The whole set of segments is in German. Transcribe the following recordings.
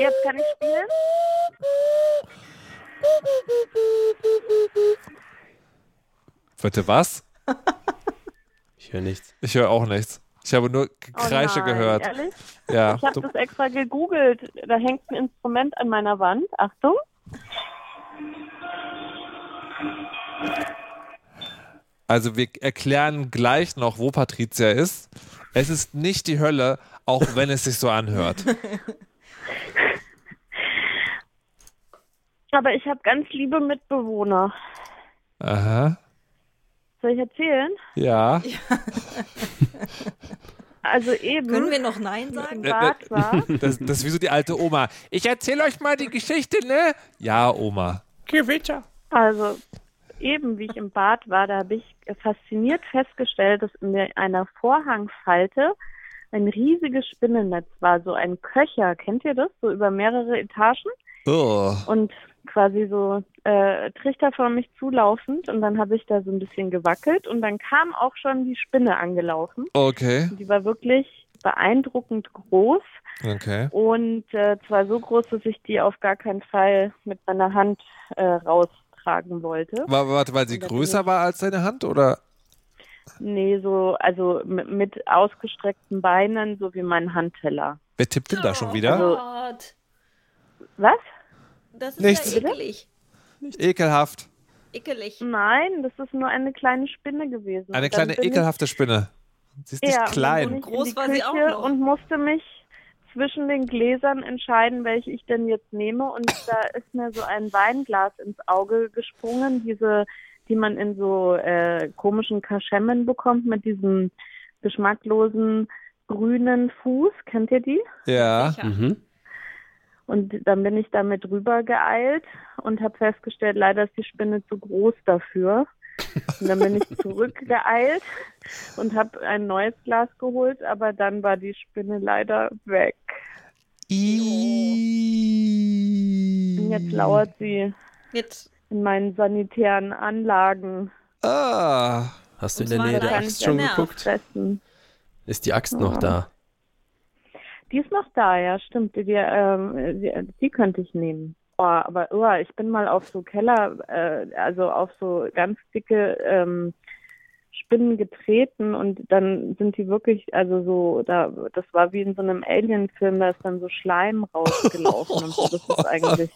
Jetzt kann ich spielen. Bitte was? Ich höre nichts. Ich höre auch nichts. Ich habe nur Gekreische oh nein, gehört. Ehrlich? Ja. Ich habe das extra gegoogelt. Da hängt ein Instrument an meiner Wand. Achtung. Also wir erklären gleich noch, wo Patricia ist. Es ist nicht die Hölle, auch wenn es sich so anhört. Aber ich habe ganz liebe Mitbewohner. Aha. Soll ich erzählen? Ja. Also eben. Können wir noch Nein sagen? Bad war. Das, das ist wie so die alte Oma. Ich erzähle euch mal die Geschichte, ne? Ja, Oma. Gewitter. Also eben, wie ich im Bad war, da habe ich fasziniert festgestellt, dass in einer Vorhangfalte ein riesiges Spinnennetz war, so ein Köcher. Kennt ihr das? So über mehrere Etagen Oh. und quasi so äh, trichterförmig zulaufend. Und dann habe ich da so ein bisschen gewackelt und dann kam auch schon die Spinne angelaufen. Okay. Die war wirklich beeindruckend groß Okay. und äh, zwar so groß, dass ich die auf gar keinen Fall mit meiner Hand äh, raustragen wollte. War, warte, weil sie größer war als deine Hand, oder? Nee, so, also mit, mit ausgestreckten Beinen, so wie mein Handteller. Wer tippt denn da schon wieder? Also- Was? Das ist Nichts. ja ekelig. Ekelhaft. Ekelig. Nein, das ist nur eine kleine Spinne gewesen. Eine kleine ekelhafte Spinne. Sie ist nicht ja, und dann klein. Groß war sie auch noch. Und musste mich zwischen den Gläsern entscheiden, welche ich denn jetzt nehme. Und da ist mir so ein Weinglas ins Auge gesprungen, diese, die man in so äh, komischen Kaschemmen bekommt mit diesem geschmacklosen grünen Fuß. Kennt ihr die? Ja. Mhm. Und dann bin ich damit rüber geeilt und habe festgestellt, leider ist die Spinne zu groß dafür. Und dann bin ich zurückgeeilt und habe ein neues Glas geholt, aber dann war die Spinne leider weg. Und jetzt lauert sie Jetzt in meinen sanitären Anlagen. Ah. Hast du in der Nähe der Axt schon geguckt? Ist die Axt noch da? Die ist noch da, ja, stimmt. Die, ähm, die, die könnte ich nehmen. Oh, aber oh, ich bin mal auf so Keller, äh, also auf so ganz dicke ähm, Spinnen getreten und dann sind die wirklich, also so, da, das war wie in so einem Alien-Film, da ist dann so Schleim rausgelaufen und so. Das ist eigentlich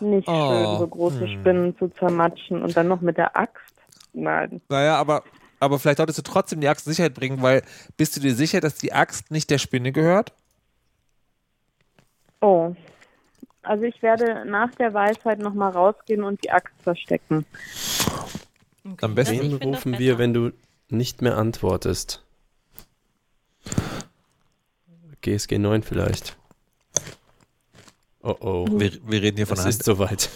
nicht Oh, schön, so große hm. Spinnen zu zermatschen und dann noch mit der Axt. Nein. Naja, aber, aber vielleicht solltest du trotzdem die Axt in Sicherheit bringen, weil bist du dir sicher, dass die Axt nicht der Spinne gehört? Oh. Also ich werde nach der Weisheit nochmal rausgehen und die Axt verstecken. Okay, Am besten das rufen wir, wenn du nicht mehr antwortest? GSG 9 vielleicht. Oh oh. Wir, wir reden hier von Es Hand, ist soweit.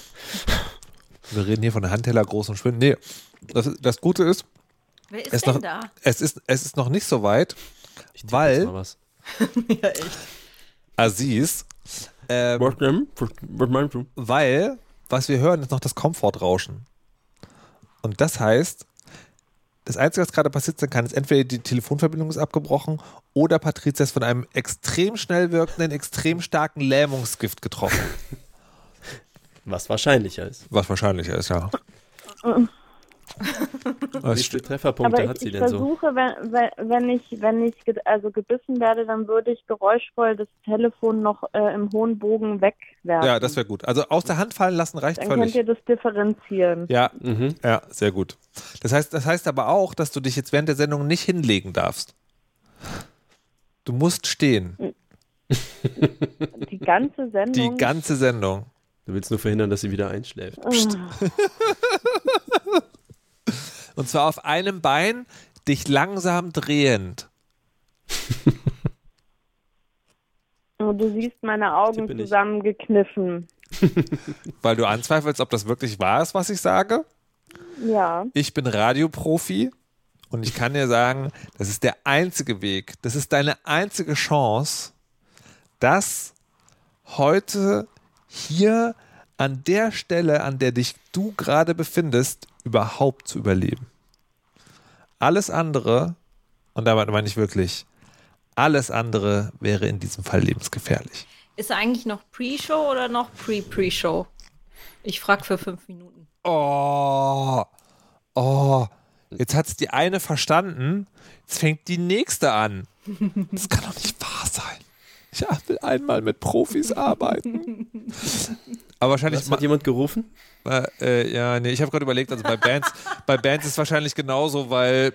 wir reden hier von Handteller großen Spinnen. Nee, das, das Gute ist, Wer ist es denn noch- da? es ist, es ist noch nicht so weit, Ich Weil- was. ja, echt. Aziz, ähm, Was denn? Was meinst du? weil was wir hören, ist noch das Komfortrauschen. Und das heißt, das Einzige, was gerade passiert sein kann, ist entweder die Telefonverbindung ist abgebrochen oder Patricia ist von einem extrem schnell wirkenden, extrem starken Lähmungsgift getroffen. Was wahrscheinlicher ist. Was wahrscheinlicher ist, ja. Wie viele Trefferpunkte Aber hat sie ich denn so? versuche, wenn, wenn, wenn ich, wenn ich ge also gebissen werde, dann würde ich geräuschvoll das Telefon noch äh, im hohen Bogen wegwerfen. Ja, das wäre gut. Also aus der Hand fallen lassen reicht Dann völlig. könnt ihr das differenzieren. Ja, Mhm. ja, sehr gut. Das heißt, das heißt aber auch, dass du dich jetzt während der Sendung nicht hinlegen darfst. Du musst stehen. Die ganze Sendung. Die ganze Sendung. Du willst nur verhindern, dass sie wieder einschläft. Und zwar auf einem Bein, dich langsam drehend. Und du siehst meine Augen zusammengekniffen. Weil du anzweifelst, ob das wirklich wahr ist, was ich sage. Ja. Ich bin Radioprofi und ich kann dir sagen, das ist der einzige Weg, das ist deine einzige Chance, das heute hier an der Stelle, an der dich du gerade befindest, überhaupt zu überleben. Alles andere, und damit meine ich wirklich, alles andere wäre in diesem Fall lebensgefährlich. Ist eigentlich noch Pre-Show oder noch Pre-Pre-Show? Ich frag für fünf Minuten. Oh, oh, jetzt hat's die eine verstanden, jetzt fängt die nächste an. Das kann doch nicht wahr sein. Ich will einmal mit Profis arbeiten. Aber wahrscheinlich Was, hat jemand gerufen? Äh, äh, ja, nee, ich habe gerade überlegt, also bei Bands, bei Bands ist es wahrscheinlich genauso, weil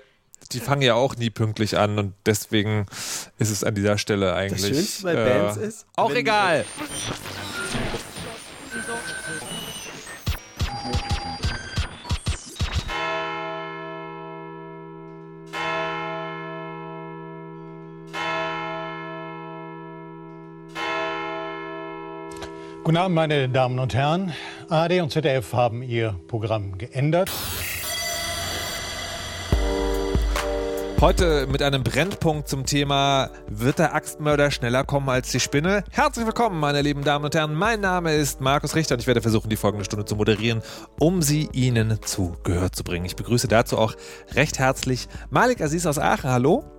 die fangen ja auch nie pünktlich an und deswegen ist es an dieser Stelle eigentlich. Das Schönste bei äh, Bands ist. Auch egal. Guten Abend, meine Damen und Herren. ARD und ZDF haben ihr Programm geändert. Heute mit einem Brennpunkt zum Thema Wird der Axtmörder schneller kommen als die Spinne? Herzlich willkommen, meine lieben Damen und Herren. Mein Name ist Markus Richter und ich werde versuchen, die folgende Stunde zu moderieren, um sie Ihnen zu Gehör zu bringen. Ich begrüße dazu auch recht herzlich Malik Aziz aus Aachen. Hallo.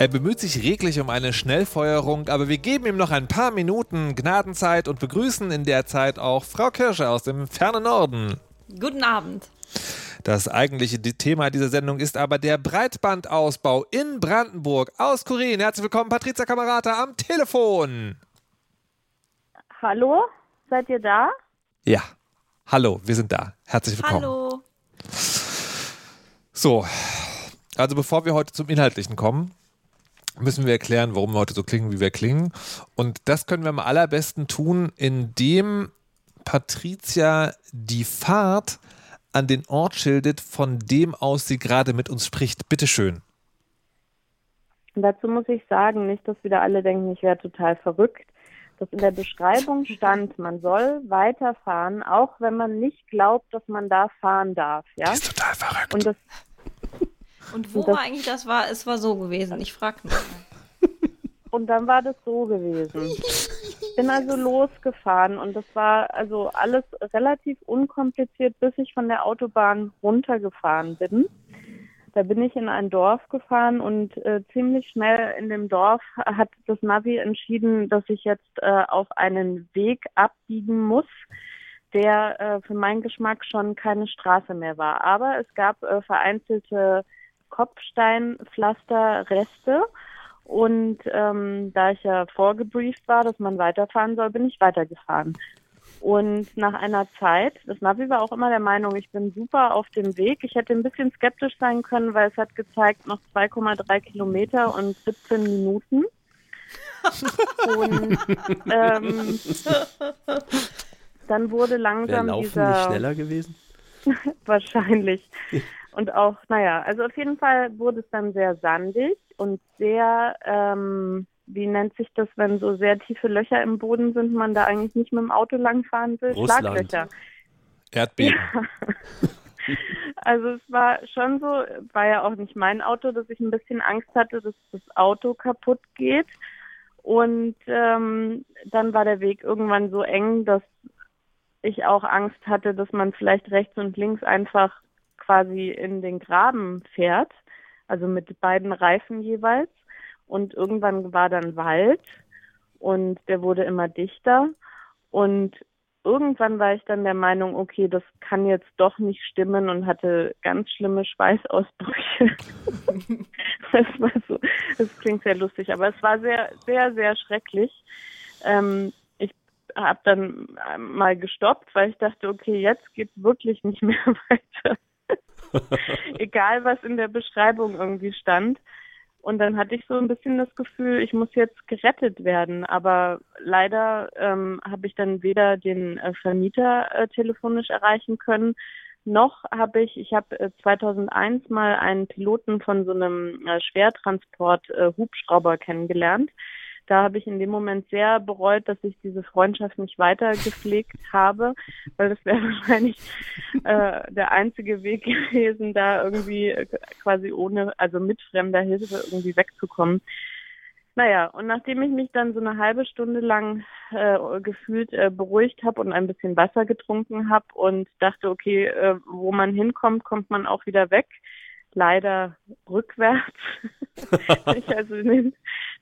Er bemüht sich reglich um eine Schnellfeuerung, aber wir geben ihm noch ein paar Minuten Gnadenzeit und begrüßen in der Zeit auch Frau Kirsche aus dem fernen Norden. Guten Abend. Das eigentliche Thema dieser Sendung ist aber der Breitbandausbau in Brandenburg. Aus Kurin. Herzlich willkommen, Patrizia Kamerata am Telefon. Hallo? Seid ihr da? Ja. Hallo, wir sind da. Herzlich willkommen. Hallo. So, also bevor wir heute zum Inhaltlichen kommen, müssen wir erklären, warum wir heute so klingen, wie wir klingen. Und das können wir am allerbesten tun, indem Patricia die Fahrt an den Ort schildert, von dem aus sie gerade mit uns spricht. Bitteschön. Und dazu muss ich sagen, nicht, dass wieder alle denken, ich wäre total verrückt, dass in der Beschreibung stand, man soll weiterfahren, auch wenn man nicht glaubt, dass man da fahren darf. Ja? ist total verrückt. Und das Und wo Das- war eigentlich das war? Es war so gewesen. Ich frag mich. Und dann war das so gewesen. Ich bin also losgefahren und das war also alles relativ unkompliziert, bis ich von der Autobahn runtergefahren bin. Da bin ich in ein Dorf gefahren und äh, ziemlich schnell in dem Dorf hat das Navi entschieden, dass ich jetzt äh, auf einen Weg abbiegen muss, der äh, für meinen Geschmack schon keine Straße mehr war. Aber es gab äh, vereinzelte Kopfsteinpflasterreste. Und ähm, da ich ja vorgebrieft war, dass man weiterfahren soll, bin ich weitergefahren. Und nach einer Zeit, das Navi war auch immer der Meinung, ich bin super auf dem Weg. Ich hätte ein bisschen skeptisch sein können, weil es hat gezeigt, noch 2,3 Kilometer und 17 Minuten. und ähm, dann wurde Wäre langsam Laufen dieser nicht schneller gewesen? wahrscheinlich. Und auch, naja, also auf jeden Fall wurde es dann sehr sandig und sehr, ähm, wie nennt sich das, wenn so sehr tiefe Löcher im Boden sind, man da eigentlich nicht mit dem Auto langfahren will? Russland. Schlaglöcher. Erdbeben. Also es war schon so, war ja auch nicht mein Auto, dass ich ein bisschen Angst hatte, dass das Auto kaputt geht. Und ähm, dann war der Weg irgendwann so eng, dass ich auch Angst hatte, dass man vielleicht rechts und links einfach quasi in den Graben fährt, also mit beiden Reifen jeweils. Und irgendwann war dann Wald und der wurde immer dichter. Und irgendwann war ich dann der Meinung, okay, das kann jetzt doch nicht stimmen und hatte ganz schlimme Schweißausbrüche. das war so, das klingt sehr lustig, aber es war sehr, sehr, sehr schrecklich. Ähm, ich habe dann mal gestoppt, weil ich dachte, okay, jetzt geht's wirklich nicht mehr weiter. Egal, was in der Beschreibung irgendwie stand. Und dann hatte ich so ein bisschen das Gefühl, ich muss jetzt gerettet werden. Aber leider ähm, habe ich dann weder den äh, Vermieter äh, telefonisch erreichen können, noch habe ich, ich habe äh, 2001 mal einen Piloten von so einem äh, Schwertransport äh, kennengelernt. Da habe ich in dem Moment sehr bereut, dass ich diese Freundschaft nicht weiter gepflegt habe, weil das wäre wahrscheinlich äh, der einzige Weg gewesen, da irgendwie äh, quasi ohne, also mit fremder Hilfe irgendwie wegzukommen. Naja, und nachdem ich mich dann so eine halbe Stunde lang äh, gefühlt äh, beruhigt habe und ein bisschen Wasser getrunken habe und dachte, okay, äh, wo man hinkommt, kommt man auch wieder weg, leider rückwärts. ich also den,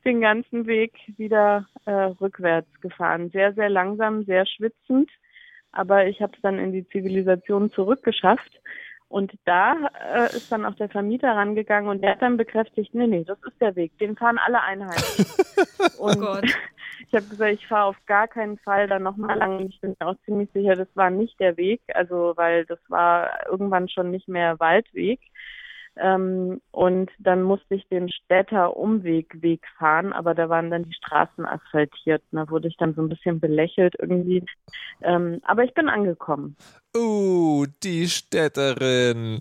den ganzen Weg wieder äh, rückwärts gefahren. Sehr, sehr langsam, sehr schwitzend. Aber ich habe es dann in die Zivilisation zurückgeschafft. Und da äh, ist dann auch der Vermieter rangegangen und der hat dann bekräftigt, nee, nee, das ist der Weg, den fahren alle Einheiten. und Gott. ich habe gesagt, ich fahre auf gar keinen Fall da nochmal lang. Ich bin mir auch ziemlich sicher, das war nicht der Weg, also weil das war irgendwann schon nicht mehr Waldweg. Ähm, und dann musste ich den Städter Umwegweg fahren, aber da waren dann die Straßen asphaltiert. Und da wurde ich dann so ein bisschen belächelt irgendwie. Ähm, aber ich bin angekommen. Uh, die Städterin.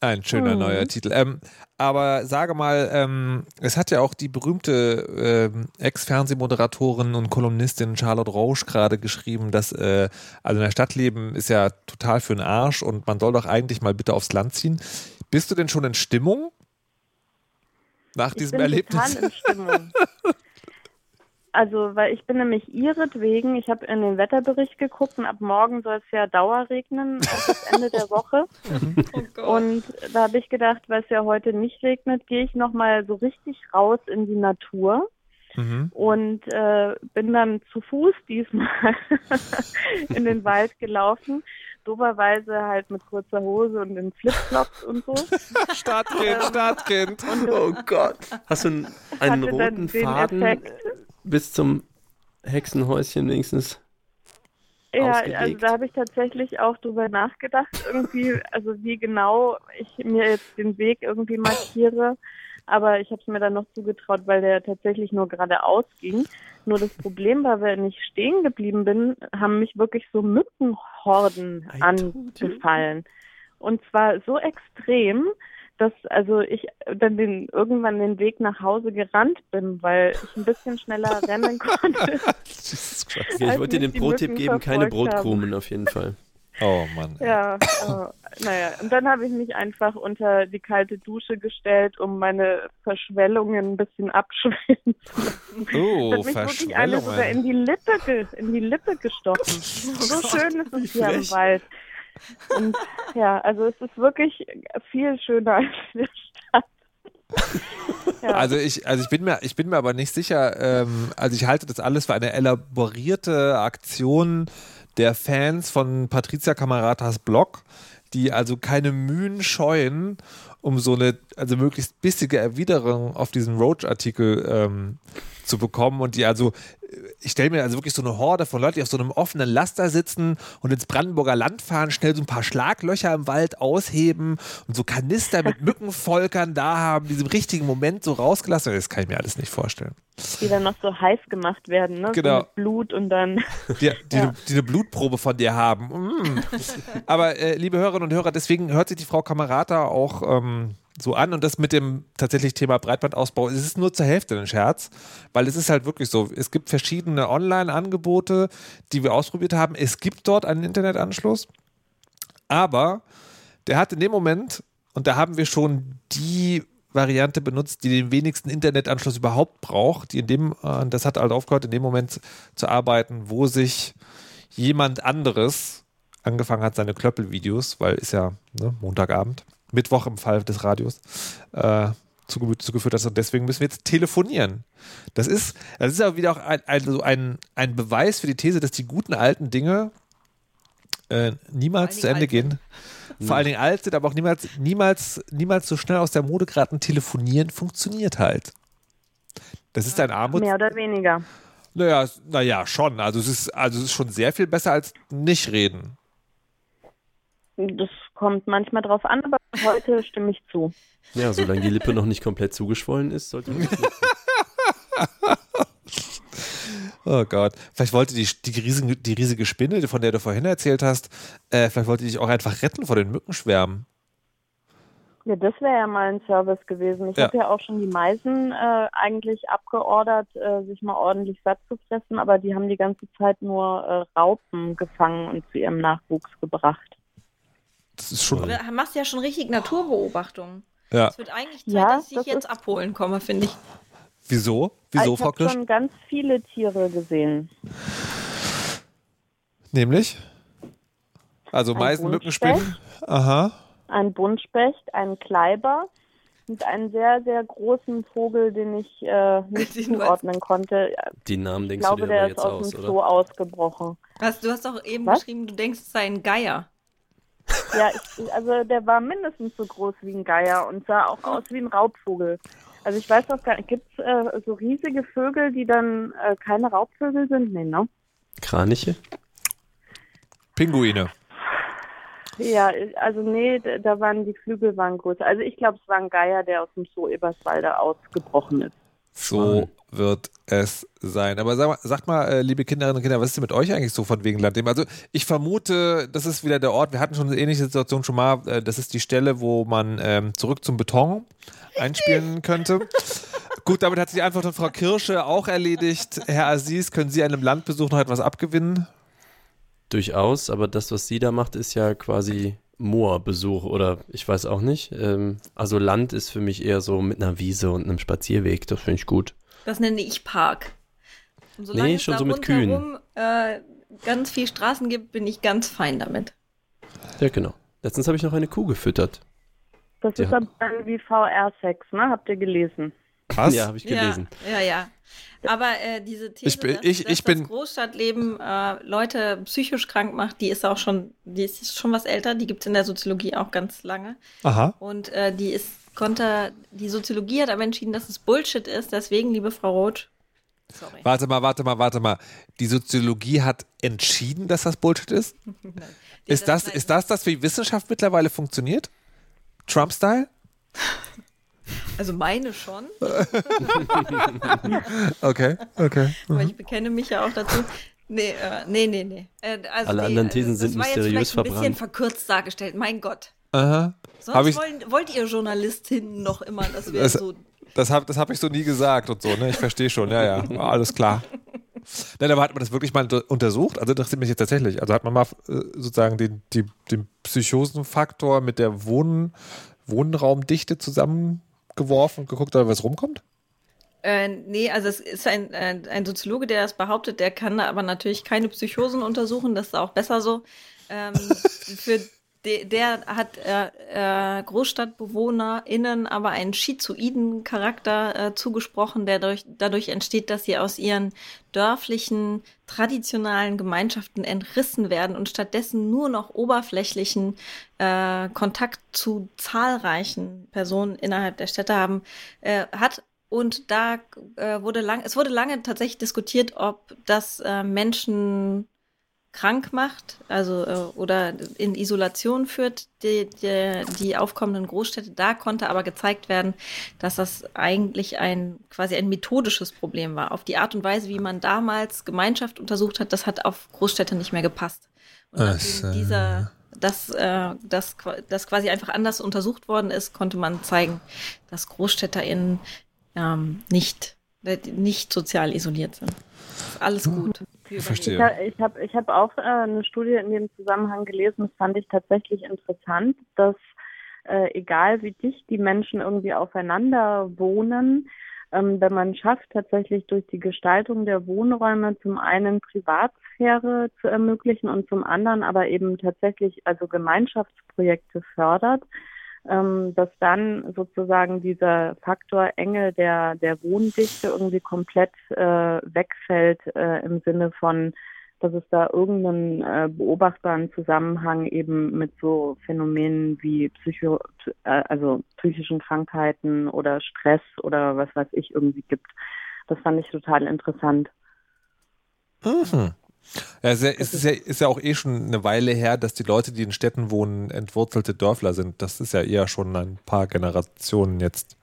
Ein schöner Mhm. neuer Titel. Ähm, aber sage mal, ähm, es hat ja auch die berühmte ähm, Ex-Fernsehmoderatorin und Kolumnistin Charlotte Roche gerade geschrieben, dass äh, also in der Stadt leben ist ja total für den Arsch und man soll doch eigentlich mal bitte aufs Land ziehen. Bist du denn schon in Stimmung? Nach Ich diesem bin Erlebnis? total in Stimmung. Also, weil ich bin nämlich ihretwegen, ich habe in den Wetterbericht geguckt und ab morgen soll es ja Dauerregnen bis das Ende der Woche. Oh Gott. Und da habe ich gedacht, weil es ja heute nicht regnet, gehe ich nochmal so richtig raus in die Natur Mhm. und äh, bin dann zu Fuß diesmal in den Wald gelaufen. Doberweise halt mit kurzer Hose und in Flipflops und so. Stadtkind, Stadtkind. Oh Gott. Hast du einen, einen roten den Faden Effekt. bis zum Hexenhäuschen wenigstens? Ja, ausgelegt. also da habe ich tatsächlich auch drüber nachgedacht, irgendwie, also wie genau ich mir jetzt den Weg irgendwie markiere. Aber ich habe es mir dann noch zugetraut, weil der tatsächlich nur geradeaus ging. Nur das Problem war, wenn ich stehen geblieben bin, haben mich wirklich so Mückenhorden angefallen. Und zwar so extrem, dass also ich dann den, irgendwann den Weg nach Hause gerannt bin, weil ich ein bisschen schneller rennen konnte. Jesus Christ. Okay, ich wollte dir den Pro-Tipp geben, keine verfolgt haben. Brotkrumen auf jeden Fall. Oh Mann. ey. Ja, äh, naja, und dann habe ich mich einfach unter die kalte Dusche gestellt, um meine Verschwellungen ein bisschen abschwellen zu lassen. Oh, das hat mich wirklich eine sogar in die Lippe, in die Lippe gestochen. so schön ist es hier im. Wald. Und ja, also es ist wirklich viel schöner als in der Stadt. Ja. Also ich, also ich bin mir, ich bin mir aber nicht sicher. Ähm, also ich halte das alles für eine elaborierte Aktion der Fans von Patricia Camaratas Blog, die also keine Mühen scheuen, um so eine, also möglichst bissige Erwiderung auf diesen Roach-Artikel ähm, zu bekommen und die also ich stelle mir also wirklich so eine Horde von Leuten, die auf so einem offenen Laster sitzen und ins Brandenburger Land fahren, schnell so ein paar Schlaglöcher im Wald ausheben und so Kanister mit Mückenvolkern da haben, die im richtigen Moment so rausgelassen. Das kann ich mir alles nicht vorstellen. die dann noch so heiß gemacht werden, ne? Genau. So mit Blut und dann. Die, die, Ja. eine, die eine Blutprobe von dir haben. Mm. Aber äh, liebe Hörerinnen und Hörer, deswegen hört sich die Frau Kamerata auch ähm, so an und das mit dem tatsächlich Thema Breitbandausbau, es ist nur zur Hälfte ein Scherz, weil es ist halt wirklich so, es gibt verschiedene Online-Angebote, die wir ausprobiert haben. Es gibt dort einen Internetanschluss, aber der hat in dem Moment, und da haben wir schon die Variante benutzt, die den wenigsten Internetanschluss überhaupt braucht, die in dem, äh, das hat halt aufgehört, in dem Moment zu arbeiten, wo sich jemand anderes angefangen hat, seine Klöppelvideos, weil ist ja ne, Montagabend, Mittwoch im Fall des Radios, äh, zu Gemüte zugeführt hat. Und deswegen müssen wir jetzt telefonieren. Das ist, das ist ja wieder auch ein, also ein, ein Beweis für die These, dass die guten alten Dinge äh, niemals zu Ende gehen. Vor allen Dingen alt sind, aber auch niemals, niemals, niemals so schnell aus der Mode geraten. Telefonieren funktioniert halt. Das ist ein Armut. Mehr oder weniger. Naja, naja, schon. Also es ist, also es ist schon sehr viel besser als nicht reden. Das kommt manchmal drauf an, aber heute stimme ich zu. Ja, solange die Lippe noch nicht komplett zugeschwollen ist, sollte man nicht. Oh Gott. Vielleicht wollte die, die, riesige, die riesige Spinne, von der du vorhin erzählt hast, äh, vielleicht wollte die dich auch einfach retten vor den Mückenschwärmen. Ja, das wäre ja mal ein Service gewesen. Ich Ja. habe ja auch schon die Meisen äh, eigentlich abgeordert, äh, sich mal ordentlich satt zu fressen, aber die haben die ganze Zeit nur äh, Raupen gefangen und zu ihrem Nachwuchs gebracht. Das ist schon. Du machst ja schon richtig Naturbeobachtungen. Ja. Es wird eigentlich Zeit, Ja, dass ich dich das jetzt ist- abholen komme, finde ich. Wieso? Wieso, ich Frau habe Kirsch? schon ganz viele Tiere gesehen. Nämlich? Also Ein Meisen? Mückenspinnen. Aha. ein Buntspecht, ein Kleiber und einen sehr, sehr großen Vogel, den ich äh, nicht Den zuordnen konnte. Die Namen Ich denkst glaube, du dir der aber ist jetzt aus aus, dem? Zoo ausgebrochen. Was, du hast doch eben Was? geschrieben, du denkst, es sei ein Geier. Ja, ich, also der war mindestens so groß wie ein Geier und sah auch aus wie ein Raubvogel. Also ich weiß auch gar nicht, gibt es äh, so riesige Vögel, die dann äh, keine Raubvögel sind? Nee, ne? Kraniche? Pinguine. Ja, also nee, da waren die Flügel waren größer. Also ich glaube, es war ein Geier, der aus dem Zoo Eberswalde ausgebrochen ist. So wird es sein. Aber sag mal, sagt mal, äh, liebe Kinderinnen und Kinder, was ist denn mit euch eigentlich so von wegen Landleben? Also ich vermute, das ist wieder der Ort, wir hatten schon eine ähnliche Situation schon mal, äh, das ist die Stelle, wo man ähm, zurück zum Beton einspielen könnte. Gut, damit hat sich die Antwort von Frau Kirsche auch erledigt. Herr Aziz, können Sie einem Landbesuch noch etwas abgewinnen? Durchaus, aber das, was sie da macht, ist ja quasi Moorbesuch oder ich weiß auch nicht. Ähm, also Land ist für mich eher so mit einer Wiese und einem Spazierweg, das finde ich gut. Das nenne ich Park. Nee, schon so mit Kühen. rundherum, Äh, ganz viel Straßen gibt, bin ich ganz fein damit. Ja, genau. Letztens habe ich noch eine Kuh gefüttert. Das Ja. ist aber dann wie VR-Sex, ne? Habt ihr gelesen? Was? Ja, habe ich gelesen. Ja, ja, ja. Aber äh, diese These, Ich bin- dass, ich- dass ich bin- das Großstadtleben äh, Leute psychisch krank macht, die ist auch schon, die ist schon was älter, die gibt es in der Soziologie auch ganz lange. Aha. Und äh, die ist, konnte, die Soziologie hat aber entschieden, dass es Bullshit ist. Deswegen, liebe Frau Roth, sorry. Warte mal, warte mal, warte mal. Die Soziologie hat entschieden, dass das Bullshit ist? Ist das, ist das das, wie Wissenschaft mittlerweile funktioniert? Trump-Style? Also meine schon, Okay, okay. aber ich bekenne mich ja auch dazu. Nee, äh, nee, nee, nee. Äh, also Alle nee, anderen Thesen das sind war jetzt mysteriös vielleicht ein bisschen verbrannt. verkürzt dargestellt, mein Gott. Aha. Sonst wollen, wollt ihr Journalistinnen noch immer, dass wir Das- so Das habe das hab ich so nie gesagt und so, ne? Ich verstehe schon, ja, ja. Alles klar. Nein, aber hat man das wirklich mal unter- untersucht? Also interessiert mich jetzt tatsächlich. Also hat man mal äh, sozusagen den, die, den Psychosenfaktor mit der Wohn Wohnraumdichte zusammengeworfen und geguckt, was rumkommt? Äh, nee, also es ist ein, äh, ein Soziologe, der das behauptet, der kann aber natürlich keine Psychosen untersuchen, das ist auch besser so. Ähm, für de, der hat äh, äh, GroßstadtbewohnerInnen aber einen schizoiden Charakter äh, zugesprochen, der durch, dadurch entsteht, dass sie aus ihren dörflichen, traditionalen Gemeinschaften entrissen werden und stattdessen nur noch oberflächlichen äh, Kontakt zu zahlreichen Personen innerhalb der Städte haben, äh, hat. Und da äh, wurde lang, es wurde lange tatsächlich diskutiert, ob das äh, Menschen krank macht, also äh, oder in Isolation führt, die, die, die aufkommenden Großstädte. Da konnte aber gezeigt werden, dass das eigentlich ein quasi ein methodisches Problem war. Auf die Art und Weise, wie man damals Gemeinschaft untersucht hat, das hat auf Großstädte nicht mehr gepasst. Und Ach nachdem so. dieser das, äh, das, qua- das quasi einfach anders untersucht worden ist, konnte man zeigen, dass GroßstädterInnen ähm, nicht, äh, nicht sozial isoliert sind. Alles gut. Verstehe. Ich, ha- ich habe ich hab auch äh, eine Studie in dem Zusammenhang gelesen, das fand ich tatsächlich interessant, dass äh, egal wie dicht die Menschen irgendwie aufeinander wohnen, ähm, wenn man schafft, tatsächlich durch die Gestaltung der Wohnräume zum einen Privatsphäre zu ermöglichen und zum anderen aber eben tatsächlich also Gemeinschaftsprojekte fördert, ähm, dass dann sozusagen dieser Faktor Enge der, der Wohndichte irgendwie komplett äh, wegfällt äh, im Sinne von, dass es da irgendeinen äh, beobachtbaren Zusammenhang eben mit so Phänomenen wie Psycho, äh, also psychischen Krankheiten oder Stress oder was weiß ich irgendwie gibt. Das fand ich total interessant. Mhm. Ja, es ist ja, es ist ja, ist ja auch eh schon eine Weile her, dass die Leute, die in Städten wohnen, entwurzelte Dörfler sind. Das ist ja eher schon ein paar Generationen jetzt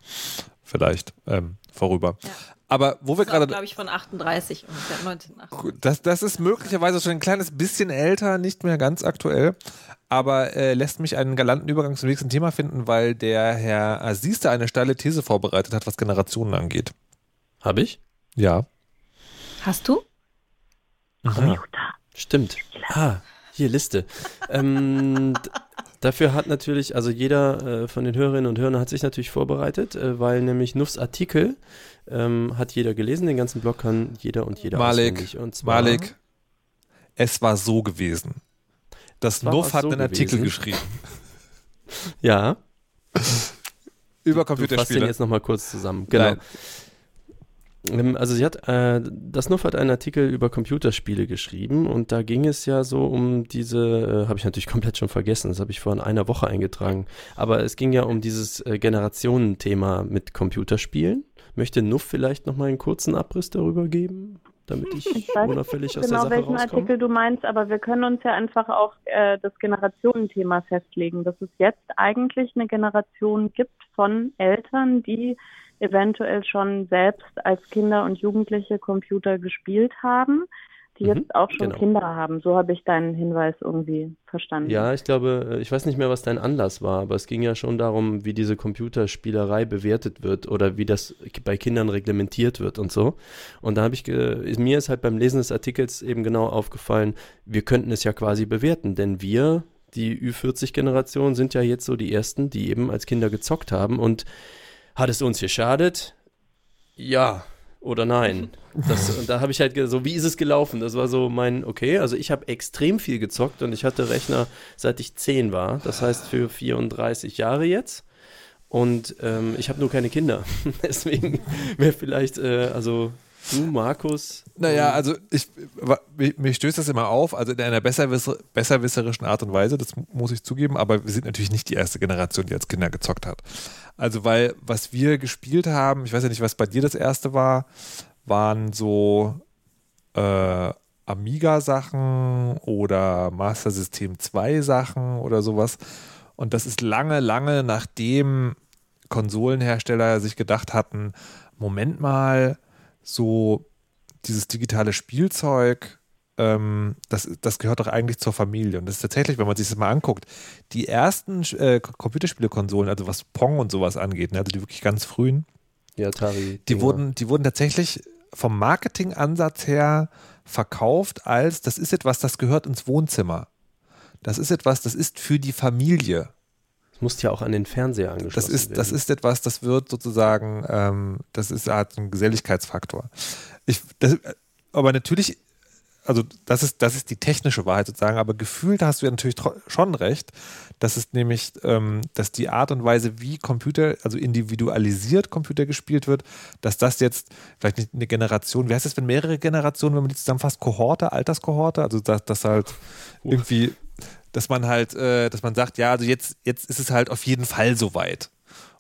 vielleicht ähm, vorüber. Ja. Aber wo wir Das ist auch, gerade glaube ich, von 38 ungefähr, 1938. Gut, Das, das ist möglicherweise schon ein kleines bisschen älter, nicht mehr ganz aktuell, aber äh, lässt mich einen galanten Übergang zum nächsten Thema finden, weil der Herr Aziz da eine steile These vorbereitet hat, was Generationen angeht. Habe ich? Ja. Hast du? Computer. Stimmt. Ah, hier Liste. ähm, dafür hat natürlich, also jeder äh, von den Hörerinnen und Hörern hat sich natürlich vorbereitet, äh, weil nämlich Nuffs Artikel ähm, hat jeder gelesen, den ganzen Blog kann jeder und jeder Malik. Und zwar, Malik, es war so gewesen. Das Nuff hat so einen Artikel gewesen. geschrieben. Ja. Über Du fasst den Computerspiele. jetzt nochmal kurz zusammen. Genau. Nein. Ähm, Also sie hat, äh, das Nuff hat einen Artikel über Computerspiele geschrieben und da ging es ja so um diese, äh, habe ich natürlich komplett schon vergessen, das habe ich vor einer Woche eingetragen, aber es ging ja um dieses äh, Generationenthema mit Computerspielen. Möchte Nuff vielleicht nochmal einen kurzen Abriss darüber geben, damit ich, Ich weiß unauffällig aus genau, der Sache welchen rauskomme? Artikel du meinst, aber wir können uns ja einfach auch äh, das Generationenthema festlegen, dass es jetzt eigentlich eine Generation gibt von Eltern, die eventuell schon selbst als Kinder und Jugendliche Computer gespielt haben, die Mhm, jetzt auch schon genau. Kinder haben. So habe ich deinen Hinweis irgendwie verstanden. Ja, ich glaube, äh, ich weiß nicht mehr, was dein Anlass war, aber es ging ja schon darum, wie diese Computerspielerei bewertet wird oder wie das bei Kindern reglementiert wird und so. Und da habe ich, mir ist halt beim Lesen des Artikels eben genau aufgefallen, wir könnten es ja quasi bewerten, denn wir, die Ü40-Generation, sind ja jetzt so die Ersten, die eben als Kinder gezockt haben und hat es uns geschadet? Ja oder nein? Das, und da habe ich halt so, wie ist es gelaufen? Das war so mein, okay, also ich habe extrem viel gezockt und ich hatte Rechner, seit ich 10 war. Das heißt für 34 Jahre jetzt. Und ähm, ich habe nur keine Kinder. Deswegen wäre vielleicht, äh, also du, Markus. Naja, ähm, also ich, mich, stößt das immer auf, also in einer besserwisser, besserwisserischen Art und Weise, das muss ich zugeben, aber wir sind natürlich nicht die erste Generation, die als Kinder gezockt hat. Also weil, was wir gespielt haben, ich weiß ja nicht, was bei dir das erste war, waren so äh, Amiga-Sachen oder Master System 2 Sachen oder sowas. Und das ist lange, lange nachdem Konsolenhersteller sich gedacht hatten, Moment mal, so dieses digitale Spielzeug, ähm, das, das gehört doch eigentlich zur Familie. Und das ist tatsächlich, wenn man sich das mal anguckt, die ersten äh, Computerspielekonsolen, also was Pong und sowas angeht, ne, also die wirklich ganz frühen, die Atari. die wurden, die wurden tatsächlich vom Marketingansatz her verkauft als, das ist etwas, das gehört ins Wohnzimmer. Das ist etwas, das ist für die Familie. Das musste ja auch an den Fernseher Das angeschlossen ist, werden. das ist etwas, das wird sozusagen, ähm, das ist hat ein Geselligkeitsfaktor. Ich, das, aber natürlich, also das ist, das ist die technische Wahrheit sozusagen, aber gefühlt hast du ja natürlich schon recht, dass es nämlich, ähm, dass die Art und Weise, wie Computer, also individualisiert Computer gespielt wird, dass das jetzt vielleicht nicht eine Generation, wie heißt das, wenn mehrere Generationen, wenn man die zusammenfasst, Kohorte, Alterskohorte, also dass, dass halt irgendwie, dass man halt, äh, dass man sagt, ja, also jetzt, jetzt ist es halt auf jeden Fall soweit.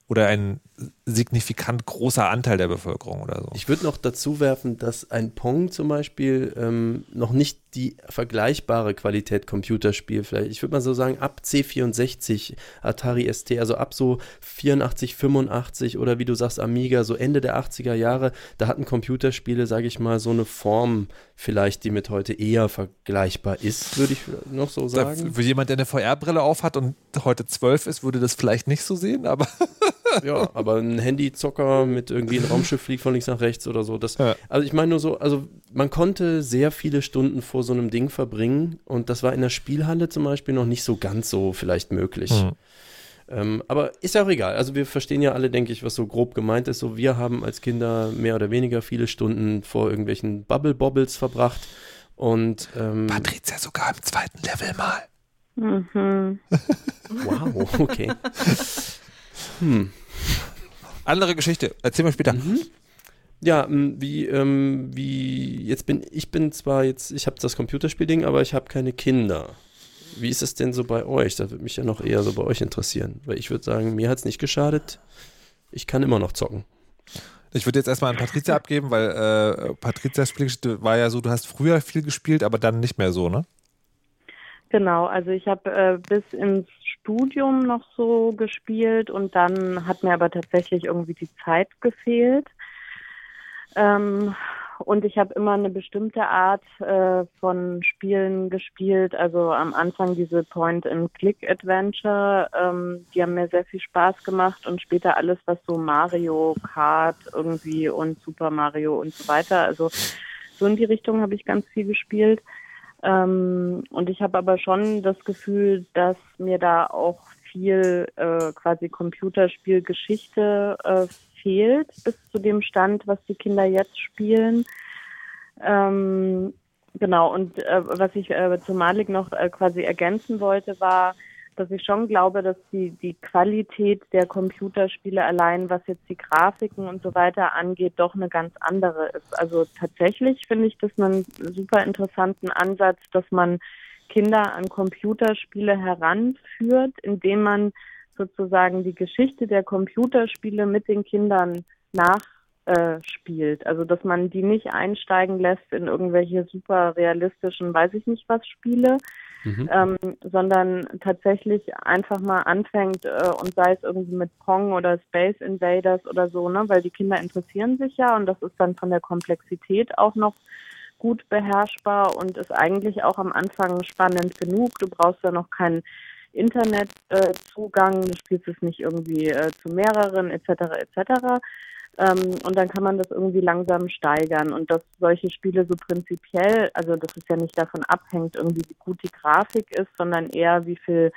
Oder ein signifikant großer Anteil der Bevölkerung oder so. Ich würde noch dazu werfen, dass ein Pong zum Beispiel ähm, noch nicht die vergleichbare Qualität Computerspiel, vielleicht, ich würde mal so sagen, ab C64, Atari ST, also ab so 84, 85 oder wie du sagst, Amiga, so Ende der 80er Jahre, da hatten Computerspiele, sage ich mal, so eine Form vielleicht, die mit heute eher vergleichbar ist, würde ich noch so Da, sagen. für jemand, der eine VR-Brille aufhat und heute zwölf ist, würde das vielleicht nicht so sehen, aber Ja, aber ein Handyzocker mit irgendwie ein Raumschiff fliegt von links nach rechts oder so. Das, Ja. Also ich meine nur so, also man konnte sehr viele Stunden vor so einem Ding verbringen und das war in der Spielhalle zum Beispiel noch nicht so ganz so vielleicht möglich. Mhm. Ähm, aber ist ja auch egal. Also wir verstehen ja alle, denke ich, was so grob gemeint ist. So wir haben als Kinder mehr oder weniger viele Stunden vor irgendwelchen Bubble Bobbles verbracht und ähm, Patricia sogar im zweiten Level mal. Mhm. wow, okay. Hm. Andere Geschichte, erzähl mal später. Mhm. Ja, m, wie, ähm, wie, jetzt bin, ich bin zwar jetzt, ich habe das Computerspielding, aber ich habe keine Kinder. Wie ist es denn so bei euch? Das würde mich ja noch eher so bei euch interessieren. Weil ich würde sagen, mir hat es nicht geschadet. Ich kann immer noch zocken. Ich würde jetzt erstmal an Patricia abgeben, weil äh, Patrizias Spielgeschichte war ja so, du hast früher viel gespielt, aber dann nicht mehr so, ne? Genau, also ich habe äh, bis ins Studium noch so gespielt und dann hat mir aber tatsächlich irgendwie die Zeit gefehlt. Ähm, und ich habe immer eine bestimmte Art äh, von Spielen gespielt. Also am Anfang diese Point-and-Click-Adventure, ähm, die haben mir sehr viel Spaß gemacht und später alles, was so Mario Kart irgendwie und Super Mario und so weiter. Also so in die Richtung habe ich ganz viel gespielt. Ähm, und ich habe aber schon das Gefühl, dass mir da auch viel äh, quasi Computerspielgeschichte äh, fehlt bis zu dem Stand, was die Kinder jetzt spielen. Ähm, genau, und äh, was ich äh, zu Malik noch äh, quasi ergänzen wollte, war, dass ich schon glaube, dass die, die Qualität der Computerspiele allein, was jetzt die Grafiken und so weiter angeht, doch eine ganz andere ist. Also tatsächlich finde ich das einen super interessanten Ansatz, dass man Kinder an Computerspiele heranführt, indem man sozusagen die Geschichte der Computerspiele mit den Kindern nachspielt. also dass man die nicht einsteigen lässt in irgendwelche super realistischen, weiß ich nicht was Spiele, mhm. ähm, sondern tatsächlich einfach mal anfängt äh, und sei es irgendwie mit Pong oder Space Invaders oder so, ne, weil die Kinder interessieren sich ja und das ist dann von der Komplexität auch noch gut beherrschbar und ist eigentlich auch am Anfang spannend genug. Du brauchst ja noch keinen Internetzugang, äh, du spielst es nicht irgendwie äh, zu mehreren etc. etc. Ähm, und dann kann man das irgendwie langsam steigern und dass solche Spiele so prinzipiell, also dass es ja nicht davon abhängt, irgendwie wie gut die Grafik ist, sondern eher wie viel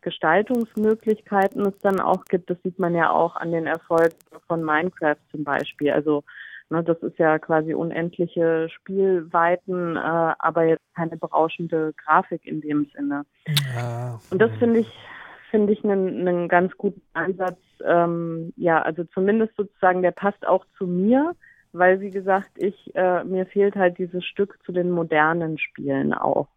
Gestaltungsmöglichkeiten es dann auch gibt. Das sieht man ja auch an den Erfolgen von Minecraft zum Beispiel. Also ne, das ist ja quasi unendliche Spielweiten, äh, aber jetzt keine berauschende Grafik in dem Sinne. Ja. Und das finde ich finde ich einen, einen ganz guten Ansatz. Ähm, ja, also zumindest sozusagen, der passt auch zu mir, weil wie gesagt, ich äh, mir fehlt halt dieses Stück zu den modernen Spielen auch.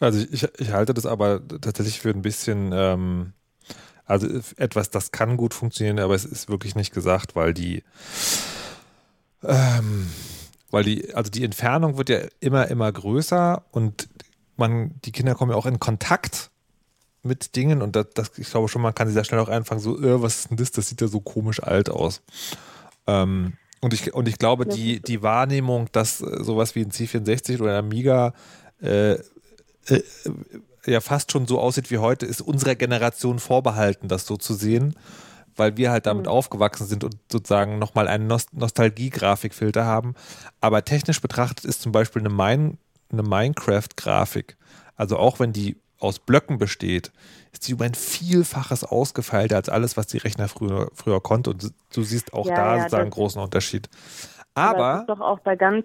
Also ich, ich halte das aber tatsächlich für ein bisschen, ähm, also etwas, das kann gut funktionieren, aber es ist wirklich nicht gesagt, weil die, ähm, weil die, also die Entfernung wird ja immer, immer größer und man, die Kinder kommen ja auch in Kontakt mit Dingen und das, das, ich glaube schon, man kann sehr schnell auch anfangen, so, äh, was ist denn das? Das sieht ja so komisch alt aus. Ähm, und ich, und ich glaube, die, die Wahrnehmung, dass äh, sowas wie ein C64 oder ein Amiga äh, äh, ja fast schon so aussieht wie heute, ist unserer Generation vorbehalten, das so zu sehen, weil wir halt damit mhm. aufgewachsen sind und sozusagen nochmal einen Nost Nostalgie-Grafikfilter haben. Aber technisch betrachtet ist zum Beispiel eine, Mine eine Minecraft-Grafik, also auch wenn die aus Blöcken besteht, ist die um ein Vielfaches ausgefeilter als alles, was die Rechner früher, früher konnte. Und du siehst auch ja, da ja, sozusagen einen großen Unterschied. Aber, aber das ist doch auch bei ganz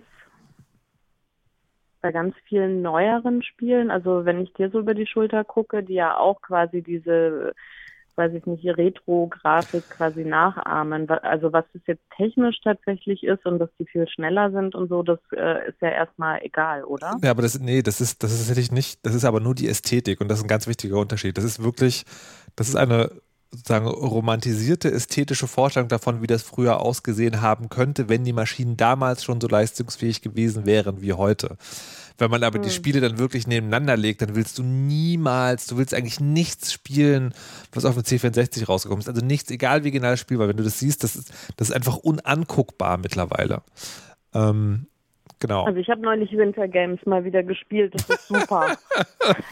bei ganz vielen neueren Spielen, also wenn ich dir so über die Schulter gucke, die ja auch quasi diese weiß ich nicht, Retro-Grafik quasi nachahmen. Also was es jetzt technisch tatsächlich ist und dass die viel schneller sind und so, das äh, ist ja erstmal egal, oder? Ja, aber das, nee, das ist, das ist tatsächlich nicht, das ist aber nur die Ästhetik und das ist ein ganz wichtiger Unterschied. Das ist wirklich, das ist eine sozusagen romantisierte ästhetische Vorstellung davon, wie das früher ausgesehen haben könnte, wenn die Maschinen damals schon so leistungsfähig gewesen wären wie heute. Wenn man aber hm. die Spiele dann wirklich nebeneinander legt, dann willst du niemals, du willst eigentlich nichts spielen, was auf dem C64 rausgekommen ist. Also nichts, egal wie genau das Spiel war. Wenn du das siehst, das ist, das ist einfach unanguckbar mittlerweile. Ähm, Genau. Also ich habe neulich Winter Games mal wieder gespielt, das ist super.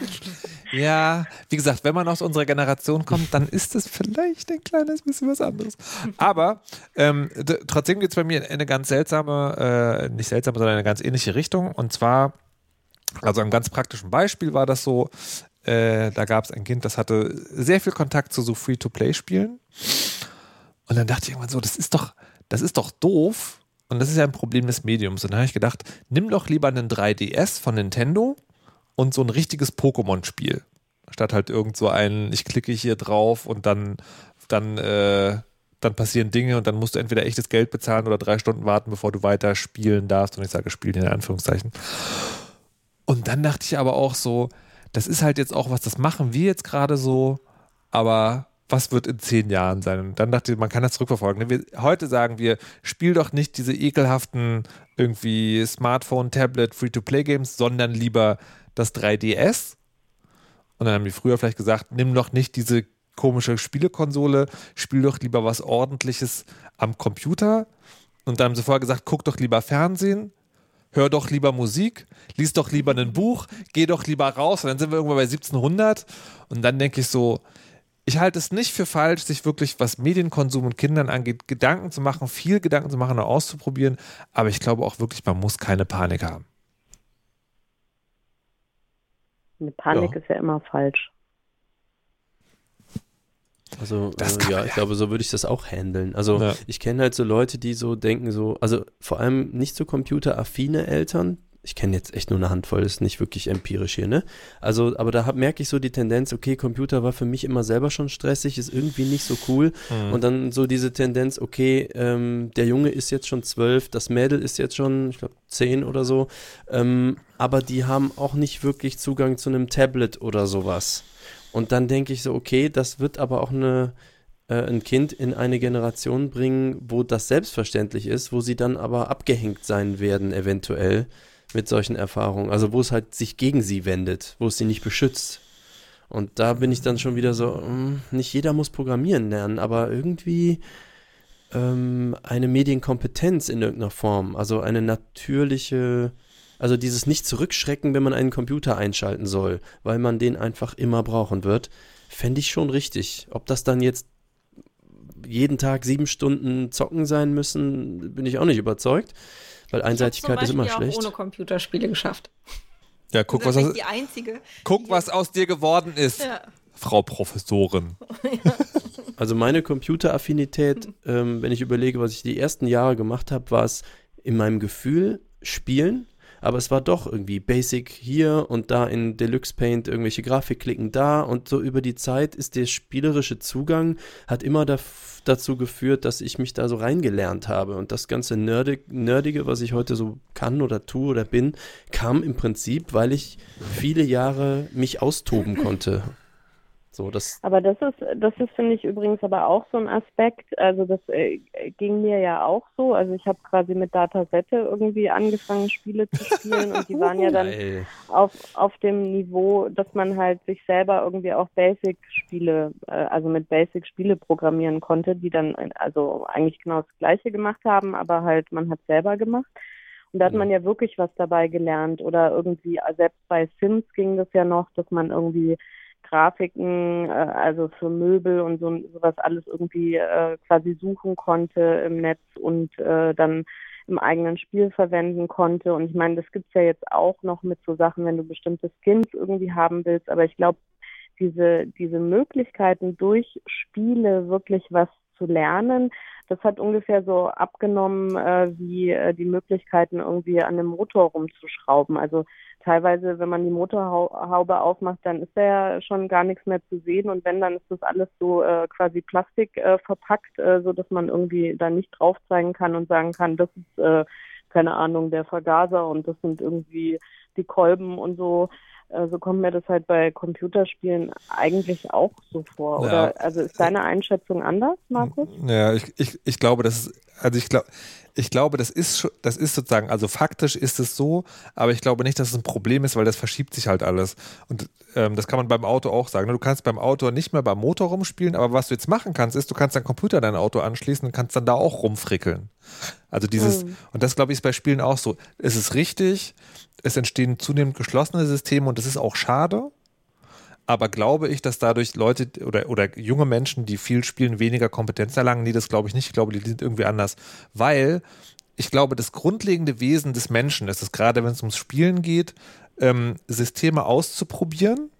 ja, wie gesagt, wenn man aus unserer Generation kommt, dann ist es vielleicht ein kleines bisschen was anderes. Aber ähm, trotzdem geht es bei mir in eine ganz seltsame, äh, nicht seltsame, sondern eine ganz ähnliche Richtung. Und zwar also ein ganz praktischen Beispiel war das so, äh, da gab es ein Kind, das hatte sehr viel Kontakt zu so Free-to-Play-Spielen. Und dann dachte ich irgendwann so, das ist doch, das ist doch doof. Und das ist ja ein Problem des Mediums. Und dann habe ich gedacht, nimm doch lieber einen 3DS von Nintendo und so ein richtiges Pokémon-Spiel. Statt halt irgend so ein, ich klicke hier drauf und dann, dann, äh, dann passieren Dinge und dann musst du entweder echtes Geld bezahlen oder drei Stunden warten, bevor du weiter spielen darfst. Und ich sage spielen in Anführungszeichen. Und dann dachte ich aber auch so, das ist halt jetzt auch was, das machen wir jetzt gerade so, aber was wird in zehn Jahren sein? Und dann dachte ich, man kann das zurückverfolgen. Wir, heute sagen wir, spiel doch nicht diese ekelhaften irgendwie Smartphone, Tablet, Free-to-Play-Games, sondern lieber das 3DS. Und dann haben die früher vielleicht gesagt, nimm doch nicht diese komische Spielekonsole, spiel doch lieber was ordentliches am Computer. Und dann haben sie vorher gesagt, guck doch lieber Fernsehen hör doch lieber Musik, lies doch lieber ein Buch, geh doch lieber raus. Und dann sind wir irgendwann bei 1700. Und dann denke ich so, ich halte es nicht für falsch, sich wirklich, was Medienkonsum und Kindern angeht, Gedanken zu machen, viel Gedanken zu machen und auszuprobieren. Aber ich glaube auch wirklich, man muss keine Panik haben. Eine Panik ja. ist ja immer falsch. Also äh, ja, ich glaube, so würde ich das auch handeln. Also ja. ich kenne halt so Leute, die so denken, so, also vor allem nicht so computeraffine Eltern, ich kenne jetzt echt nur eine Handvoll, ist nicht wirklich empirisch hier, ne? Also, aber da merke ich so die Tendenz, okay, Computer war für mich immer selber schon stressig, ist irgendwie nicht so cool. Mhm. Und dann so diese Tendenz, okay, ähm, der Junge ist jetzt schon zwölf, das Mädel ist jetzt schon, ich glaube, zehn oder so. Ähm, aber die haben auch nicht wirklich Zugang zu einem Tablet oder sowas. Und dann denke ich so, okay, das wird aber auch eine, äh, ein Kind in eine Generation bringen, wo das selbstverständlich ist, wo sie dann aber abgehängt sein werden, eventuell mit solchen Erfahrungen. Also wo es halt sich gegen sie wendet, wo es sie nicht beschützt. Und da bin ich dann schon wieder so, mh, hm, nicht jeder muss programmieren lernen, aber irgendwie ähm, eine Medienkompetenz in irgendeiner Form, also eine natürliche, also dieses nicht zurückschrecken, wenn man einen Computer einschalten soll, weil man den einfach immer brauchen wird, fände ich schon richtig. Ob das dann jetzt jeden Tag sieben Stunden zocken sein müssen, bin ich auch nicht überzeugt. Weil Einseitigkeit ist immer auch schlecht. ohne Computerspiele geschafft. Ja, guck, was aus, die einzige. guck, was aus dir geworden ist, ja. Frau Professorin. Also meine Computeraffinität, ähm, wenn ich überlege, was ich die ersten Jahre gemacht habe, war es in meinem Gefühl Spielen aber es war doch irgendwie Basic hier und da in Deluxe Paint irgendwelche Grafikklicken da und so über die Zeit ist der spielerische Zugang, hat immer da, dazu geführt, dass ich mich da so reingelernt habe. Und das ganze Nerdig, Nerdige, was ich heute so kann oder tue oder bin, kam im Prinzip, weil ich viele Jahre mich austoben konnte so, das aber das ist, das ist, finde ich, übrigens aber auch so ein Aspekt. Also das äh, ging mir ja auch so. Also ich habe quasi mit Datasette irgendwie angefangen, Spiele zu spielen und die waren ja dann auf, auf dem Niveau, dass man halt sich selber irgendwie auch Basic-Spiele, äh, also mit Basic-Spiele programmieren konnte, die dann also eigentlich genau das Gleiche gemacht haben, aber halt man hat selber gemacht. Und da hat man ja wirklich was dabei gelernt. Oder irgendwie, selbst bei Sims ging das ja noch, dass man irgendwie Grafiken, äh, also für Möbel und so sowas alles irgendwie äh, quasi suchen konnte im Netz und äh, dann im eigenen Spiel verwenden konnte. Und ich meine, das gibt's ja jetzt auch noch mit so Sachen, wenn du bestimmte Skins irgendwie haben willst. Aber ich glaube, diese, diese Möglichkeiten durch Spiele wirklich was zu lernen, das hat ungefähr so abgenommen äh, wie äh, die Möglichkeiten irgendwie an dem Motor rumzuschrauben. Also teilweise, wenn man die Motorhaube aufmacht, dann ist da ja schon gar nichts mehr zu sehen und wenn, dann ist das alles so äh, quasi Plastik äh, verpackt, äh, so dass man irgendwie da nicht drauf zeigen kann und sagen kann, das ist äh, keine Ahnung der Vergaser und das sind irgendwie die Kolben und so. Äh, so kommt mir das halt bei Computerspielen eigentlich auch so vor. Oder ja. also ist deine Einschätzung anders, Markus? Ja, ich, ich, ich glaube, das ist, also ich glaube, ich glaube, das ist, das ist sozusagen, also faktisch ist es so, aber ich glaube nicht, dass es ein Problem ist, weil das verschiebt sich halt alles. Und ähm, das kann man beim Auto auch sagen. Ne? Du kannst beim Auto nicht mehr beim Motor rumspielen, aber was du jetzt machen kannst, ist, du kannst dein Computer dein Auto anschließen und kannst dann da auch rumfrickeln. Also dieses, mhm. und das glaube ich ist bei Spielen auch so. Es ist richtig, es entstehen zunehmend geschlossene Systeme und das ist auch schade. Aber glaube ich, dass dadurch Leute oder, oder junge Menschen, die viel spielen, weniger Kompetenz erlangen? Nee, das glaube ich nicht. Ich glaube, die sind irgendwie anders. Weil ich glaube, das grundlegende Wesen des Menschen ist es, gerade wenn es ums Spielen geht, ähm, Systeme auszuprobieren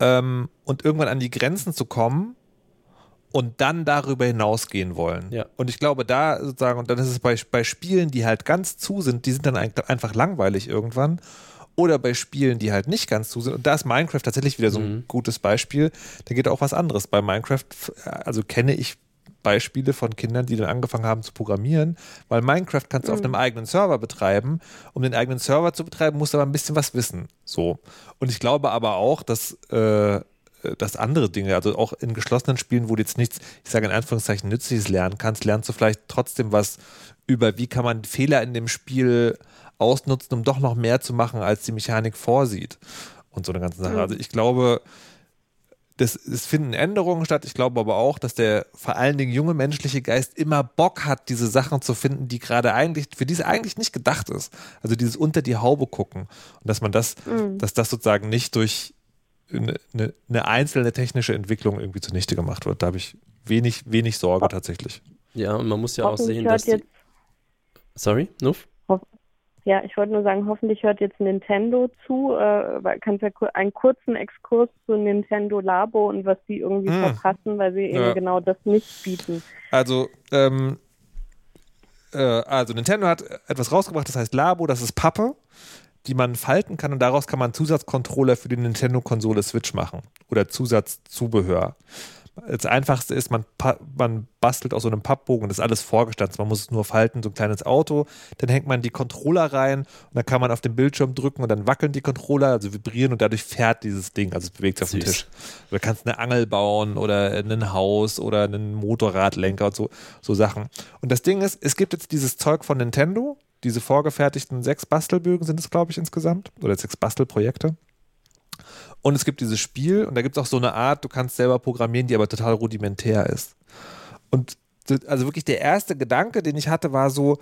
ähm, und irgendwann an die Grenzen zu kommen und dann darüber hinausgehen wollen. Ja. Und ich glaube, da sozusagen, und dann ist es bei, bei Spielen, die halt ganz zu sind, die sind dann einfach langweilig irgendwann oder bei Spielen, die halt nicht ganz zu sind. Und da ist Minecraft tatsächlich wieder so ein mhm. gutes Beispiel. Da geht auch was anderes. Bei Minecraft, also kenne ich Beispiele von Kindern, die dann angefangen haben zu programmieren, weil Minecraft kannst du mhm. auf einem eigenen Server betreiben. Um den eigenen Server zu betreiben, musst du aber ein bisschen was wissen. So. Und ich glaube aber auch, dass, äh, dass andere Dinge, also auch in geschlossenen Spielen, wo du jetzt nichts, ich sage in Anführungszeichen, Nützliches lernen kannst, lernst du vielleicht trotzdem was über, wie kann man Fehler in dem Spiel ausnutzen, um doch noch mehr zu machen, als die Mechanik vorsieht. Und so eine ganze Sache. Mhm. Also ich glaube, das, es finden Änderungen statt. Ich glaube aber auch, dass der vor allen Dingen junge menschliche Geist immer Bock hat, diese Sachen zu finden, die gerade eigentlich, für die es eigentlich nicht gedacht ist. Also dieses unter die Haube gucken. Und dass man das, mhm. dass das sozusagen nicht durch eine, eine, einzelne technische Entwicklung irgendwie zunichte gemacht wird. Da habe ich wenig, wenig Sorge tatsächlich. Ja, und man muss ja auch sehen, dass. Die... Sorry, Nuff? Ja, ich wollte nur sagen, hoffentlich hört jetzt Nintendo zu. Äh, kannst ja einen kurzen Exkurs zu Nintendo Labo und was die irgendwie hm. verpassen, weil sie ja. eben genau das nicht bieten. Also, ähm, äh, also Nintendo hat etwas rausgebracht, das heißt Labo, das ist Pappe, die man falten kann und daraus kann man Zusatzcontroller für die Nintendo-Konsole Switch machen oder Zusatzzubehör. Das einfachste ist, man, man bastelt aus so einem Pappbogen, das ist alles vorgestanzt. Man muss es nur falten, so ein kleines Auto. Dann hängt man die Controller rein und dann kann man auf den Bildschirm drücken und dann wackeln die Controller, also vibrieren und dadurch fährt dieses Ding, also es bewegt sich auf dem Tisch. Du kannst eine Angel bauen oder ein Haus oder einen Motorradlenker und so, so Sachen. Und das Ding ist, es gibt jetzt dieses Zeug von Nintendo, diese vorgefertigten sechs Bastelbögen sind es, glaube ich, insgesamt, oder sechs Bastelprojekte. Und es gibt dieses Spiel und da gibt es auch so eine Art, du kannst selber programmieren, die aber total rudimentär ist. Und also wirklich der erste Gedanke, den ich hatte, war so,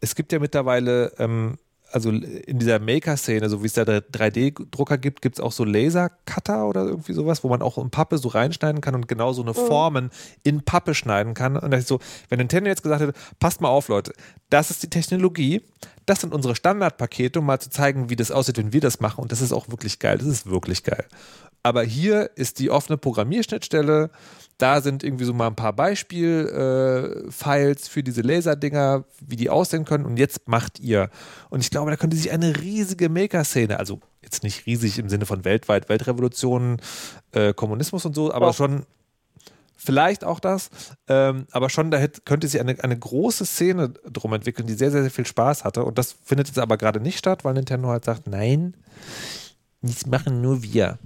es gibt ja mittlerweile ähm, also in dieser Maker-Szene, so wie es da 3D-Drucker gibt, gibt es auch so Laser-Cutter oder irgendwie sowas, wo man auch in Pappe so reinschneiden kann und genau so eine mhm. Formen in Pappe schneiden kann. Und da ist so, wenn Nintendo jetzt gesagt hätte, passt mal auf, Leute, das ist die Technologie, das sind unsere Standardpakete, um mal zu zeigen, wie das aussieht, wenn wir das machen. Und das ist auch wirklich geil. Das ist wirklich geil. Aber hier ist die offene Programmierschnittstelle da sind irgendwie so mal ein paar Beispiel-Files äh, für diese Laserdinger, wie die aussehen können. Und jetzt macht ihr. Und ich glaube, da könnte sich eine riesige Maker-Szene, also jetzt nicht riesig im Sinne von weltweit, Weltrevolution, äh, Kommunismus und so, aber oh. schon vielleicht auch das, ähm, aber schon da könnte sich eine, eine große Szene drum entwickeln, die sehr, sehr, sehr viel Spaß hatte. Und das findet jetzt aber gerade nicht statt, weil Nintendo halt sagt, nein, das machen nur wir.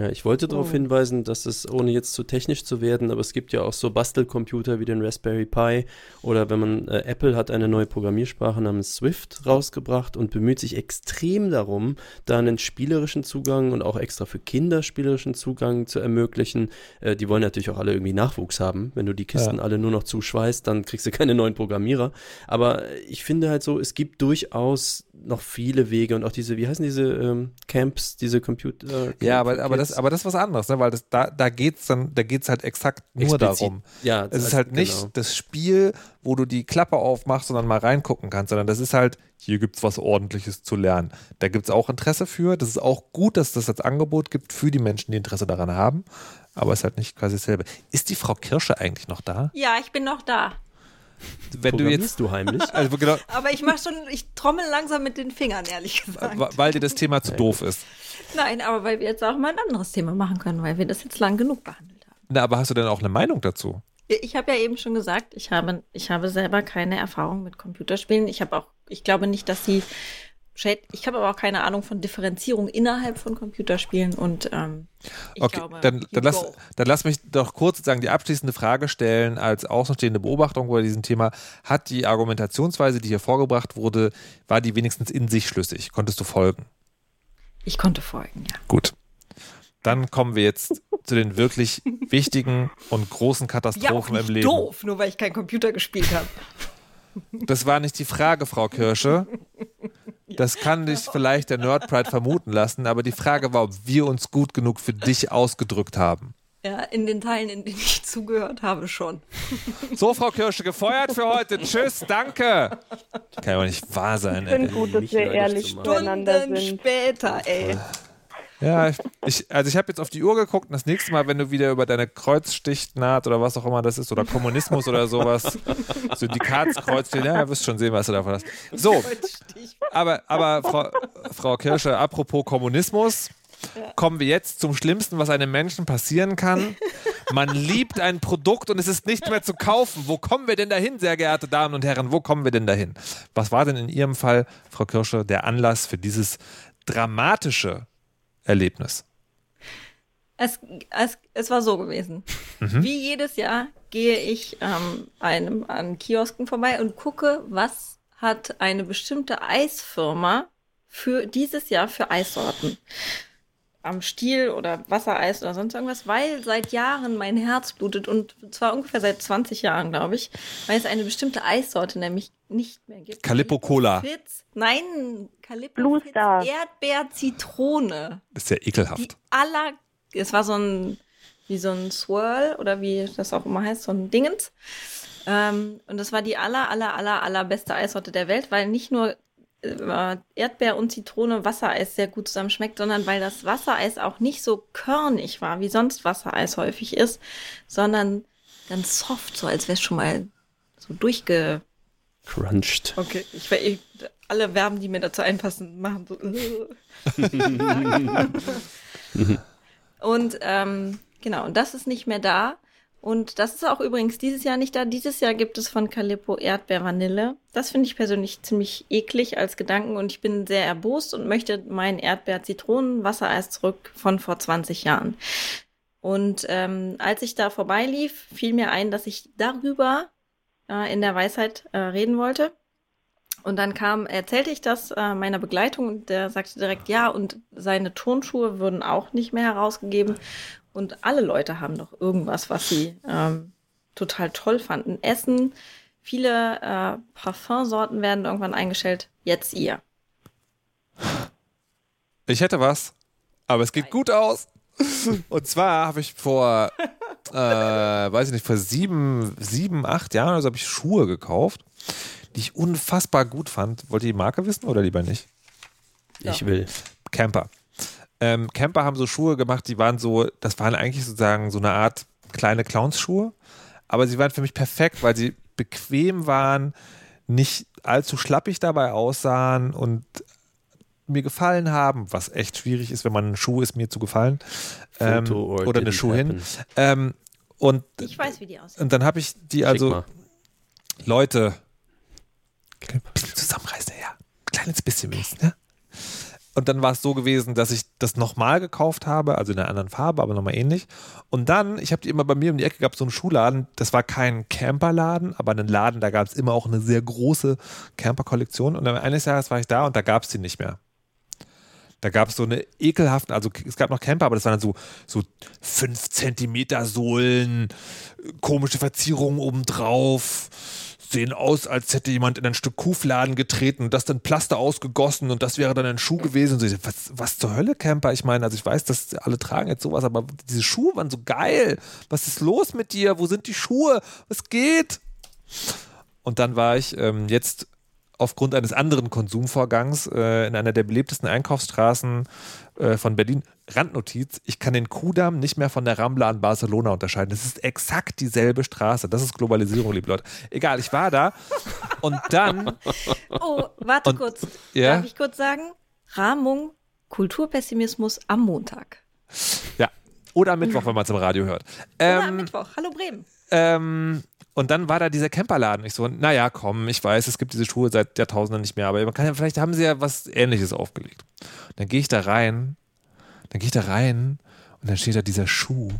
Ja, ich wollte darauf oh. hinweisen, dass es, ohne jetzt zu technisch zu werden, aber es gibt ja auch so Bastelcomputer wie den Raspberry Pi oder wenn man, äh, Apple hat eine neue Programmiersprache namens Swift rausgebracht und bemüht sich extrem darum, da einen spielerischen Zugang und auch extra für Kinder spielerischen Zugang zu ermöglichen. Äh, die wollen natürlich auch alle irgendwie Nachwuchs haben. Wenn du die Kisten ja. alle nur noch zuschweißt, dann kriegst du keine neuen Programmierer. Aber ich finde halt so, es gibt durchaus noch viele Wege und auch diese, wie heißen diese ähm, Camps, diese Computer. Ja, aber, aber, das, aber das ist was anderes, ne? weil das, da, da geht es dann, da geht halt exakt nur Explizit. darum. Ja, es ist halt nicht genau. das Spiel, wo du die Klappe aufmachst und dann mal reingucken kannst, sondern das ist halt, hier gibt es was Ordentliches zu lernen. Da gibt es auch Interesse für. Das ist auch gut, dass das als Angebot gibt für die Menschen, die Interesse daran haben. Aber es ist halt nicht quasi dasselbe. Ist die Frau Kirsche eigentlich noch da? Ja, ich bin noch da. Wenn du jetzt du heimlich. Also genau, Aber ich mache schon, ich trommel langsam mit den Fingern, ehrlich gesagt. Weil dir das Thema zu doof ist. Nein, aber weil wir jetzt auch mal ein anderes Thema machen können, weil wir das jetzt lang genug behandelt haben. Na, aber hast du denn auch eine Meinung dazu? Ich habe ja eben schon gesagt, ich habe, ich habe selber keine Erfahrung mit Computerspielen. Ich habe auch, ich glaube nicht, dass sie ich habe aber auch keine Ahnung von Differenzierung innerhalb von Computerspielen und ähm, ich okay, glaube, dann, dann, lass, dann lass mich doch kurz sozusagen die abschließende Frage stellen als außenstehende Beobachtung bei diesem Thema. Hat die Argumentationsweise, die hier vorgebracht wurde, war die wenigstens in sich schlüssig? Konntest du folgen? Ich konnte folgen, ja. Gut. Dann kommen wir jetzt zu den wirklich wichtigen und großen Katastrophen ja, im Leben. Doof, nur weil ich keinen Computer gespielt habe. Das war nicht die Frage, Frau Kirsche. Das kann dich vielleicht der Nerdpride vermuten lassen, aber die Frage war, ob wir uns gut genug für dich ausgedrückt haben. Ja, in den Teilen, in denen ich zugehört habe, schon. So, Frau Kirsche, gefeuert für heute. Tschüss, danke. Kann ja auch nicht wahr sein, ey. Ich finde gut, dass wir ehrlich zueinander sind. später, ey. Ja, ich, also ich habe jetzt auf die Uhr geguckt und das nächste Mal, wenn du wieder über deine Kreuzstichnaht oder was auch immer das ist oder Kommunismus oder sowas, Syndikatskreuz, ja, wirst schon sehen, was du davon hast. So, aber, aber Frau, Frau Kirsche, apropos Kommunismus, kommen wir jetzt zum Schlimmsten, was einem Menschen passieren kann. Man liebt ein Produkt und es ist nicht mehr zu kaufen. Wo kommen wir denn dahin, sehr geehrte Damen und Herren? Wo kommen wir denn dahin? Was war denn in Ihrem Fall, Frau Kirsche, der Anlass für dieses dramatische Erlebnis? Es, es, es war so gewesen. Mhm. Wie jedes Jahr gehe ich ähm, einem, an Kiosken vorbei und gucke, was hat eine bestimmte Eisfirma für dieses Jahr für Eissorten am Stiel oder Wassereis oder sonst irgendwas, weil seit Jahren mein Herz blutet und zwar ungefähr seit 20 Jahren, glaube ich, weil es eine bestimmte Eissorte nämlich nicht mehr gibt. Calippo Cola. Fitz, nein, Calippo Fitz, Erdbeer Zitrone. Ist ja ekelhaft. Die aller, es war so ein, wie so ein Swirl oder wie das auch immer heißt, so ein Dingens. Ähm, und das war die aller, aller, aller, aller beste Eissorte der Welt, weil nicht nur Erdbeer und Zitrone Wassereis sehr gut zusammen schmeckt, sondern weil das Wassereis auch nicht so körnig war, wie sonst Wassereis häufig ist, sondern ganz soft, so als wäre es schon mal so durchge Crunched. Okay, ich werde alle Verben, die mir dazu einpassen, machen so. und ähm, genau, und das ist nicht mehr da. Und das ist auch übrigens dieses Jahr nicht da. Dieses Jahr gibt es von Calippo Erdbeer Vanille. Das finde ich persönlich ziemlich eklig als Gedanken und ich bin sehr erbost und möchte mein Erdbeer Zitronen Wassereis zurück von vor 20 Jahren. Und ähm, als ich da vorbeilief, fiel mir ein, dass ich darüber äh, in der Weisheit äh, reden wollte. Und dann kam, erzählte ich das äh, meiner Begleitung und der sagte direkt ja und seine Turnschuhe würden auch nicht mehr herausgegeben. Und alle Leute haben doch irgendwas, was sie ähm, total toll fanden. Essen, viele äh, Parfumsorten werden irgendwann eingestellt. Jetzt ihr. Ich hätte was, aber es geht Nein. gut aus. Und zwar habe ich vor, äh, weiß ich nicht, vor sieben, sieben, acht Jahren oder so habe ich Schuhe gekauft die ich unfassbar gut fand. Wollt ihr die Marke wissen oder lieber nicht? Ich will. Camper. Ähm, Camper haben so Schuhe gemacht, die waren so, das waren eigentlich sozusagen so eine Art kleine Clownsschuhe, aber sie waren für mich perfekt, weil sie bequem waren, nicht allzu schlappig dabei aussahen und mir gefallen haben, was echt schwierig ist, wenn man ein Schuh ist, mir zu gefallen. Ähm, oder eine Schuh hin. Ähm, und, ich weiß, wie die aussehen. Und dann habe ich die also, Leute, ein bisschen zusammenreißen, ja. Ein kleines bisschen wenigstens, ne? Und dann war es so gewesen, dass ich das nochmal gekauft habe, also in einer anderen Farbe, aber nochmal ähnlich. Und dann, ich habe die immer bei mir um die Ecke gehabt, so einen Schuhladen. Das war kein Camperladen, aber einen Laden, da gab es immer auch eine sehr große Camper-Kollektion. Und dann eines Jahres war ich da und da gab es die nicht mehr. Da gab es so eine ekelhaften, also es gab noch Camper, aber das waren dann so, so 5 Zentimeter Sohlen, komische Verzierungen obendrauf sehen aus, als hätte jemand in ein Stück Kuhfladen getreten und das dann Plaster ausgegossen und das wäre dann ein Schuh gewesen. Und so, was, was zur Hölle, Camper? Ich meine, also ich weiß, dass alle tragen jetzt sowas, aber diese Schuhe waren so geil. Was ist los mit dir? Wo sind die Schuhe? Was geht? Und dann war ich ähm, jetzt aufgrund eines anderen Konsumvorgangs äh, in einer der belebtesten Einkaufsstraßen äh, von Berlin. Randnotiz, ich kann den Kudamm nicht mehr von der Rambla an Barcelona unterscheiden. Das ist exakt dieselbe Straße. Das ist Globalisierung, liebe Leute. Egal, ich war da und dann. Oh, warte und, kurz. Ja? Darf ich kurz sagen? Rahmung, Kulturpessimismus am Montag. Ja. Oder am Mittwoch, wenn man es im Radio hört. Ähm, Oder am Mittwoch. Hallo Bremen. Ähm, und dann war da dieser Camperladen. Ich so, naja, komm, ich weiß, es gibt diese Schuhe seit Jahrtausenden nicht mehr, aber man kann ja, vielleicht haben sie ja was ähnliches aufgelegt. dann gehe ich da rein, dann gehe ich da rein und dann steht da dieser Schuh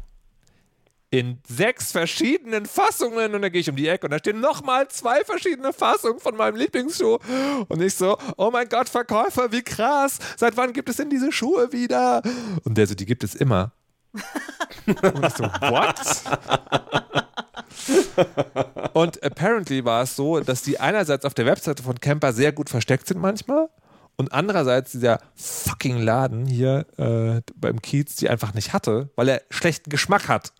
in sechs verschiedenen Fassungen und dann gehe ich um die Ecke und da stehen nochmal zwei verschiedene Fassungen von meinem Lieblingsschuh und ich so, oh mein Gott, Verkäufer, wie krass, seit wann gibt es denn diese Schuhe wieder? Und der so, die gibt es immer. und ich so, what? und apparently war es so, dass die einerseits auf der Webseite von Camper sehr gut versteckt sind manchmal und andererseits dieser fucking Laden hier äh, beim Kiez die einfach nicht hatte, weil er schlechten Geschmack hat.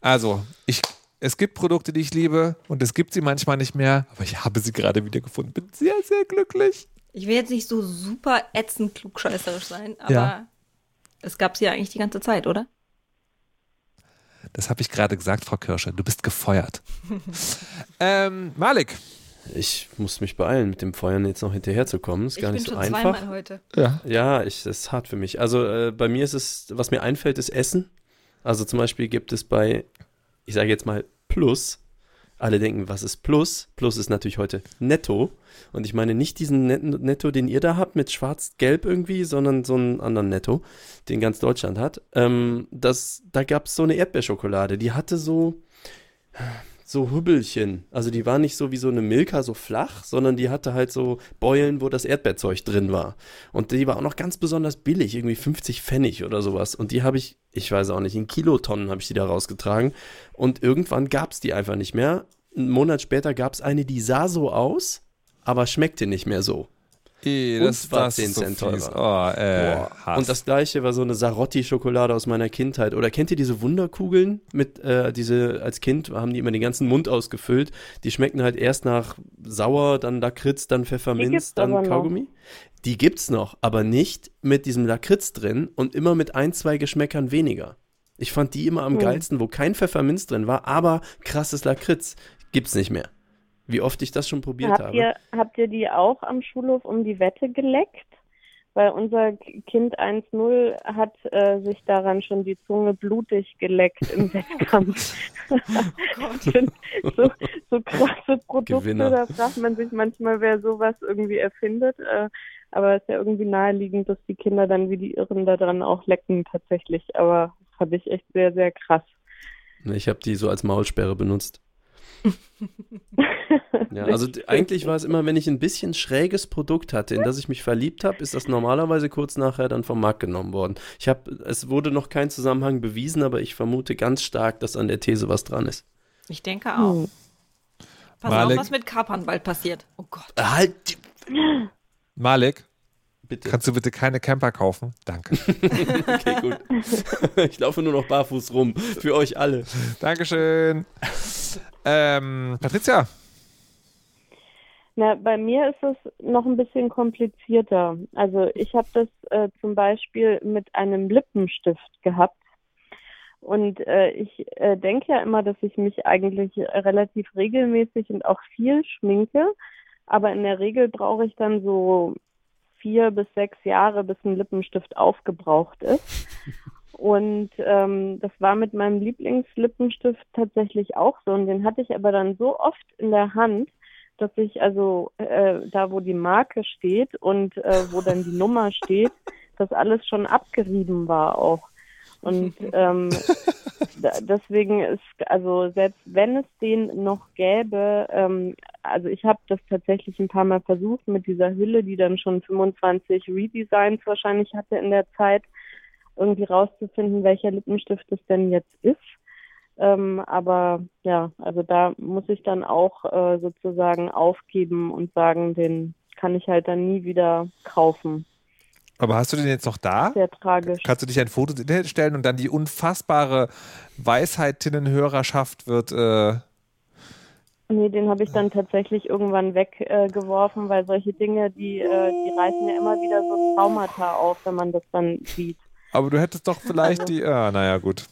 Also, ich, es gibt Produkte, die ich liebe und es gibt sie manchmal nicht mehr, aber ich habe sie gerade wieder gefunden. Bin sehr, sehr glücklich. Ich will jetzt nicht so super ätzend klugscheißerisch sein, aber ja. es gab sie ja eigentlich die ganze Zeit, oder? Das habe ich gerade gesagt, Frau Kirsche. Du bist gefeuert. ähm, Malik. Ich muss mich beeilen, mit dem Feuern jetzt noch hinterherzukommen. Ist ich gar nicht so einfach. Zweimal heute. Ja, ja ich, das ist hart für mich. Also äh, bei mir ist es, was mir einfällt, ist Essen. Also zum Beispiel gibt es bei, ich sage jetzt mal Plus, alle denken, was ist Plus? Plus ist natürlich heute Netto. Und ich meine nicht diesen Netto, den ihr da habt mit schwarz-gelb irgendwie, sondern so einen anderen Netto, den ganz Deutschland hat. Ähm, das, da gab es so eine Erdbeerschokolade, die hatte so, so Hübbelchen. Also die war nicht so wie so eine Milka so flach, sondern die hatte halt so Beulen, wo das Erdbeerzeug drin war. Und die war auch noch ganz besonders billig, irgendwie 50 Pfennig oder sowas. Und die habe ich, ich weiß auch nicht, in Kilotonnen habe ich die da rausgetragen. Und irgendwann gab es die einfach nicht mehr. Einen Monat später gab es eine, die sah so aus, aber schmeckte nicht mehr so. E, das war das 10 Cent so teurer. Oh, äh, und das gleiche war so eine Sarotti-Schokolade aus meiner Kindheit. Oder kennt ihr diese Wunderkugeln? Mit, äh, diese, als Kind haben die immer den ganzen Mund ausgefüllt. Die schmecken halt erst nach sauer, dann Lakritz, dann Pfefferminz, dann Kaugummi. Die gibt's noch, aber nicht mit diesem Lakritz drin und immer mit ein, zwei Geschmäckern weniger. Ich fand die immer am hm. geilsten, wo kein Pfefferminz drin war, aber krasses Lakritz. Gibt's nicht mehr. Wie oft ich das schon probiert habt habe. Ihr, habt ihr die auch am Schulhof um die Wette geleckt? Weil unser Kind 1-0 hat äh, sich daran schon die Zunge blutig geleckt im Wettkampf. Oh so, so krasse Produkte, Gewinner. da fragt man sich manchmal, wer sowas irgendwie erfindet. Äh, aber es ist ja irgendwie naheliegend, dass die Kinder dann wie die Irren daran auch lecken tatsächlich. Aber das fand ich echt sehr, sehr krass. Ich habe die so als Maulsperre benutzt. Ja, also eigentlich war es immer, wenn ich ein bisschen schräges Produkt hatte, in das ich mich verliebt habe, ist das normalerweise kurz nachher dann vom Markt genommen worden. Ich habe, es wurde noch kein Zusammenhang bewiesen, aber ich vermute ganz stark, dass an der These was dran ist. Ich denke auch. Hm. Pass Malek. auf, was mit Kapern bald passiert. Oh Gott. Halt, die- Malik, bitte. kannst du bitte keine Camper kaufen? Danke. Okay, gut. Ich laufe nur noch barfuß rum. Für euch alle. Dankeschön. Ähm, Patricia, Na, bei mir ist es noch ein bisschen komplizierter. Also ich habe das äh, zum Beispiel mit einem Lippenstift gehabt. Und äh, ich äh, denke ja immer, dass ich mich eigentlich relativ regelmäßig und auch viel schminke. Aber in der Regel brauche ich dann so vier bis sechs Jahre, bis ein Lippenstift aufgebraucht ist. Und ähm, das war mit meinem Lieblingslippenstift tatsächlich auch so. Und den hatte ich aber dann so oft in der Hand, dass ich also äh, da, wo die Marke steht und äh, wo dann die Nummer steht, das alles schon abgerieben war auch. Und ähm, deswegen ist, also selbst wenn es den noch gäbe, ähm, also ich habe das tatsächlich ein paar Mal versucht mit dieser Hülle, die dann schon 25 Redesigns wahrscheinlich hatte in der Zeit, irgendwie rauszufinden, welcher Lippenstift es denn jetzt ist. Ähm, aber ja, also da muss ich dann auch äh, sozusagen aufgeben und sagen, den kann ich halt dann nie wieder kaufen. aber hast du den jetzt noch da? Sehr tragisch. Kannst du dich ein Foto stellen und dann die unfassbare Weisheitinnenhörerschaft wird äh, Nee, den habe ich dann tatsächlich irgendwann weggeworfen, äh, weil solche Dinge, die, äh, die reißen ja immer wieder so Traumata auf, wenn man das dann sieht. Aber du hättest doch vielleicht Also- die. Ah, naja, gut.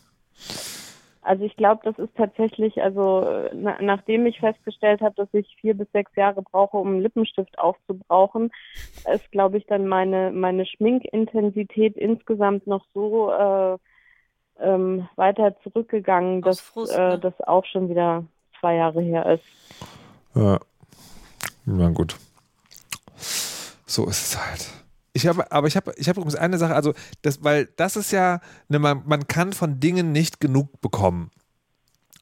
Also ich glaube, das ist tatsächlich, also äh, na, nachdem ich festgestellt habe, dass ich vier bis sechs Jahre brauche, um einen Lippenstift aufzubrauchen, ist, glaube ich, dann meine, meine Schminkintensität insgesamt noch so äh, ähm, weiter zurückgegangen, Aus dass Frust, äh, ne? das auch schon wieder zwei Jahre her ist. Ja. Na gut. So ist es halt. Ich habe, aber ich habe, ich habe übrigens eine Sache, also das, weil das ist ja, ne, man, man kann von Dingen nicht genug bekommen.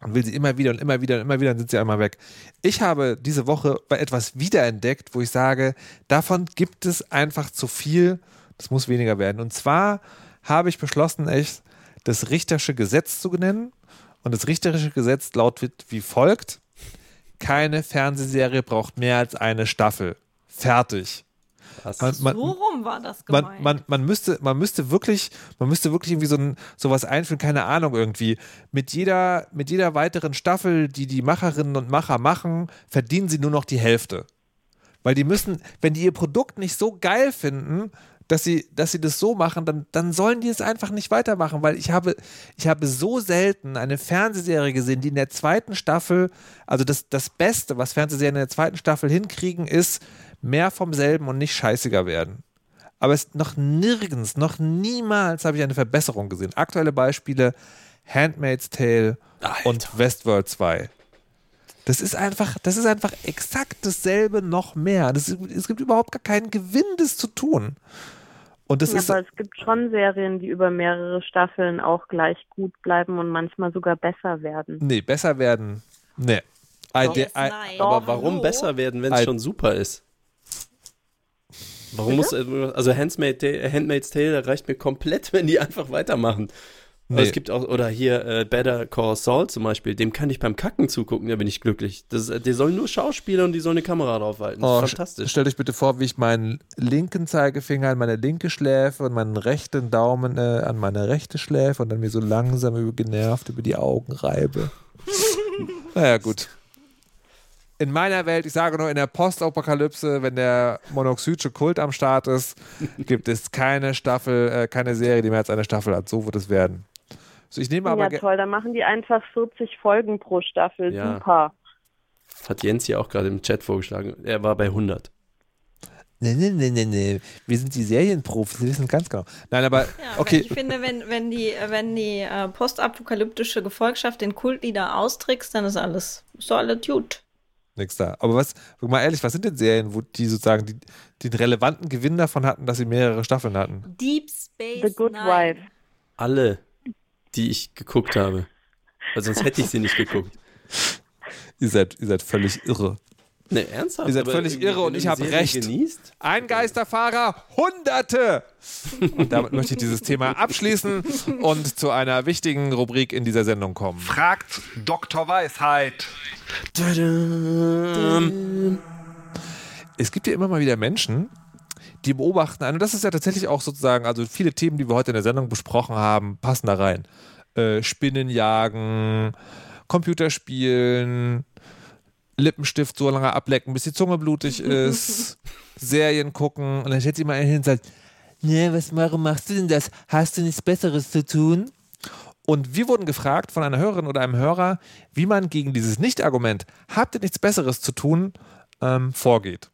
Und will sie immer wieder und immer wieder und immer wieder, dann sind sie einmal weg. Ich habe diese Woche etwas wiederentdeckt, wo ich sage, davon gibt es einfach zu viel, das muss weniger werden. Und zwar habe ich beschlossen, echt das Richtersche Gesetz zu nennen. Und das Richterische Gesetz lautet wie folgt: Keine Fernsehserie braucht mehr als eine Staffel. Fertig. Was? Man, man, so rum war das man, gemeint. man, man, müsste, man müsste wirklich, man müsste wirklich irgendwie so ein, sowas einführen, keine Ahnung, irgendwie. Mit jeder, mit jeder weiteren Staffel, die die Macherinnen und Macher machen, verdienen sie nur noch die Hälfte. Weil die müssen, wenn die ihr Produkt nicht so geil finden, dass sie, dass sie das so machen, dann, dann sollen die es einfach nicht weitermachen, weil ich habe, ich habe so selten eine Fernsehserie gesehen, die in der zweiten Staffel, also das, das Beste, was Fernsehserien in der zweiten Staffel hinkriegen, ist mehr vom selben und nicht scheißiger werden. Aber es noch nirgends, noch niemals habe ich eine Verbesserung gesehen. Aktuelle Beispiele: Handmaid's Tale Alter. und Westworld 2. Das ist einfach, das ist einfach exakt dasselbe noch mehr. Das ist, es gibt überhaupt gar keinen Gewinn, das zu tun. Und das Ja, ist, aber es gibt schon Serien, die über mehrere Staffeln auch gleich gut bleiben und manchmal sogar besser werden. nee, besser werden. Nee. I, I, nein. Aber warum hallo? besser werden, wenn es schon super ist? Warum muss, also Handmaid, Handmaid's Tale reicht mir komplett, wenn die einfach weitermachen. Nee. es gibt auch, oder hier äh, Better Call Saul zum Beispiel, dem kann ich beim Kacken zugucken, da bin ich glücklich. Das, äh, die sollen nur Schauspieler und die sollen eine Kamera draufhalten. Das Oh, ist fantastisch. Stellt euch bitte vor, wie ich meinen linken Zeigefinger an meine linke Schläfe und meinen rechten Daumen äh, an meine rechte Schläfe und dann mir so langsam über, genervt über die Augen reibe. naja, gut. In meiner Welt, ich sage nur, in der Postapokalypse, wenn der monoxidische Kult am Start ist, gibt es keine Staffel, äh, keine Serie, die mehr als eine Staffel hat. So wird es werden. So, ich nehme aber ja, toll, dann machen die einfach 40 Folgen pro Staffel. Ja. Super. Hat Jens hier auch gerade im Chat vorgeschlagen. Er war bei 100. Nee, nee, nee, nee, nee. Wir sind die Serienprofis, wir wissen ganz genau. Nein, aber Ja, okay. ich finde, wenn, wenn die, wenn die äh, postapokalyptische Gefolgschaft den Kultlieder austrickst, dann ist alles, ist alles gut. Nix da. Aber was, mal ehrlich, was sind denn Serien, wo die sozusagen die, den relevanten Gewinn davon hatten, dass sie mehrere Staffeln hatten? Deep Space The Good Nine. Wife. Alle, die ich geguckt habe. Weil sonst hätte ich sie nicht geguckt. Ihr seid, ihr seid völlig irre. Ne, ernsthaft? Ihr seid völlig irre und ich du hab eine Serie recht. Genießt? Ein Geisterfahrer, Hunderte! Und damit möchte ich dieses Thema abschließen und zu einer wichtigen Rubrik in dieser Sendung kommen. Fragt Dr. Weisheit. Es gibt ja immer mal wieder Menschen, die beobachten, und das ist ja tatsächlich auch sozusagen, also viele Themen, die wir heute in der Sendung besprochen haben, passen da rein. Äh, Spinnenjagen, Computerspielen, Lippenstift so lange ablecken, bis die Zunge blutig ist, Serien gucken und dann stellt sich mal einer hin und sagt, ne, was, warum machst du denn das? Hast du nichts Besseres zu tun? Und wir wurden gefragt von einer Hörerin oder einem Hörer, wie man gegen dieses Nicht-Argument, habt ihr nichts Besseres zu tun, ähm, vorgeht.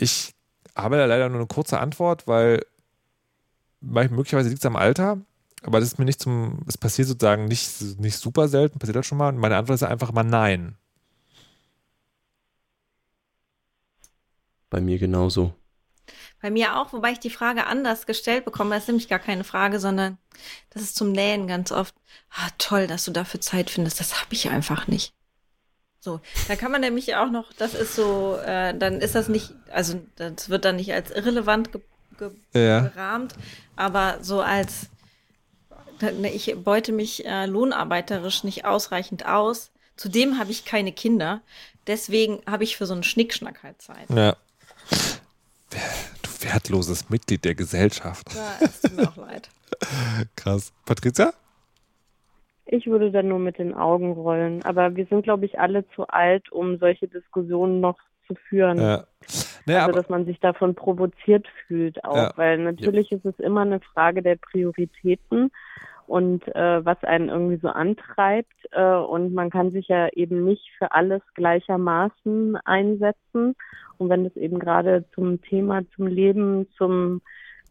Ich habe da leider nur eine kurze Antwort, weil möglicherweise liegt es am Alter, aber das ist mir nicht zum, es passiert sozusagen nicht, nicht super selten, passiert das schon mal. Und meine Antwort ist einfach mal nein. Bei mir genauso. Bei mir auch, wobei ich die Frage anders gestellt bekomme. Das ist nämlich gar keine Frage, sondern das ist zum Nähen ganz oft. Ah, toll, dass du dafür Zeit findest. Das habe ich einfach nicht. So, da kann man nämlich auch noch, das ist so, äh, dann ist das nicht, also das wird dann nicht als irrelevant ge ge Ja. gerahmt, aber so als, ne, ich beute mich äh, lohnarbeiterisch nicht ausreichend aus. Zudem habe ich keine Kinder. Deswegen habe ich für so einen Schnickschnack halt Zeit. Ja. Du wertloses Mitglied der Gesellschaft. Ja, es tut mir auch leid. Krass. Patricia? Ich würde dann nur mit den Augen rollen. Aber wir sind, glaube ich, alle zu alt, um solche Diskussionen noch zu führen. Ja. Naja, also, dass man sich davon provoziert fühlt auch. Ja. Weil natürlich ist es immer eine Frage der Prioritäten und äh, was einen irgendwie so antreibt. Äh, und man kann sich ja eben nicht für alles gleichermaßen einsetzen. Und wenn es eben gerade zum Thema, zum Leben, zum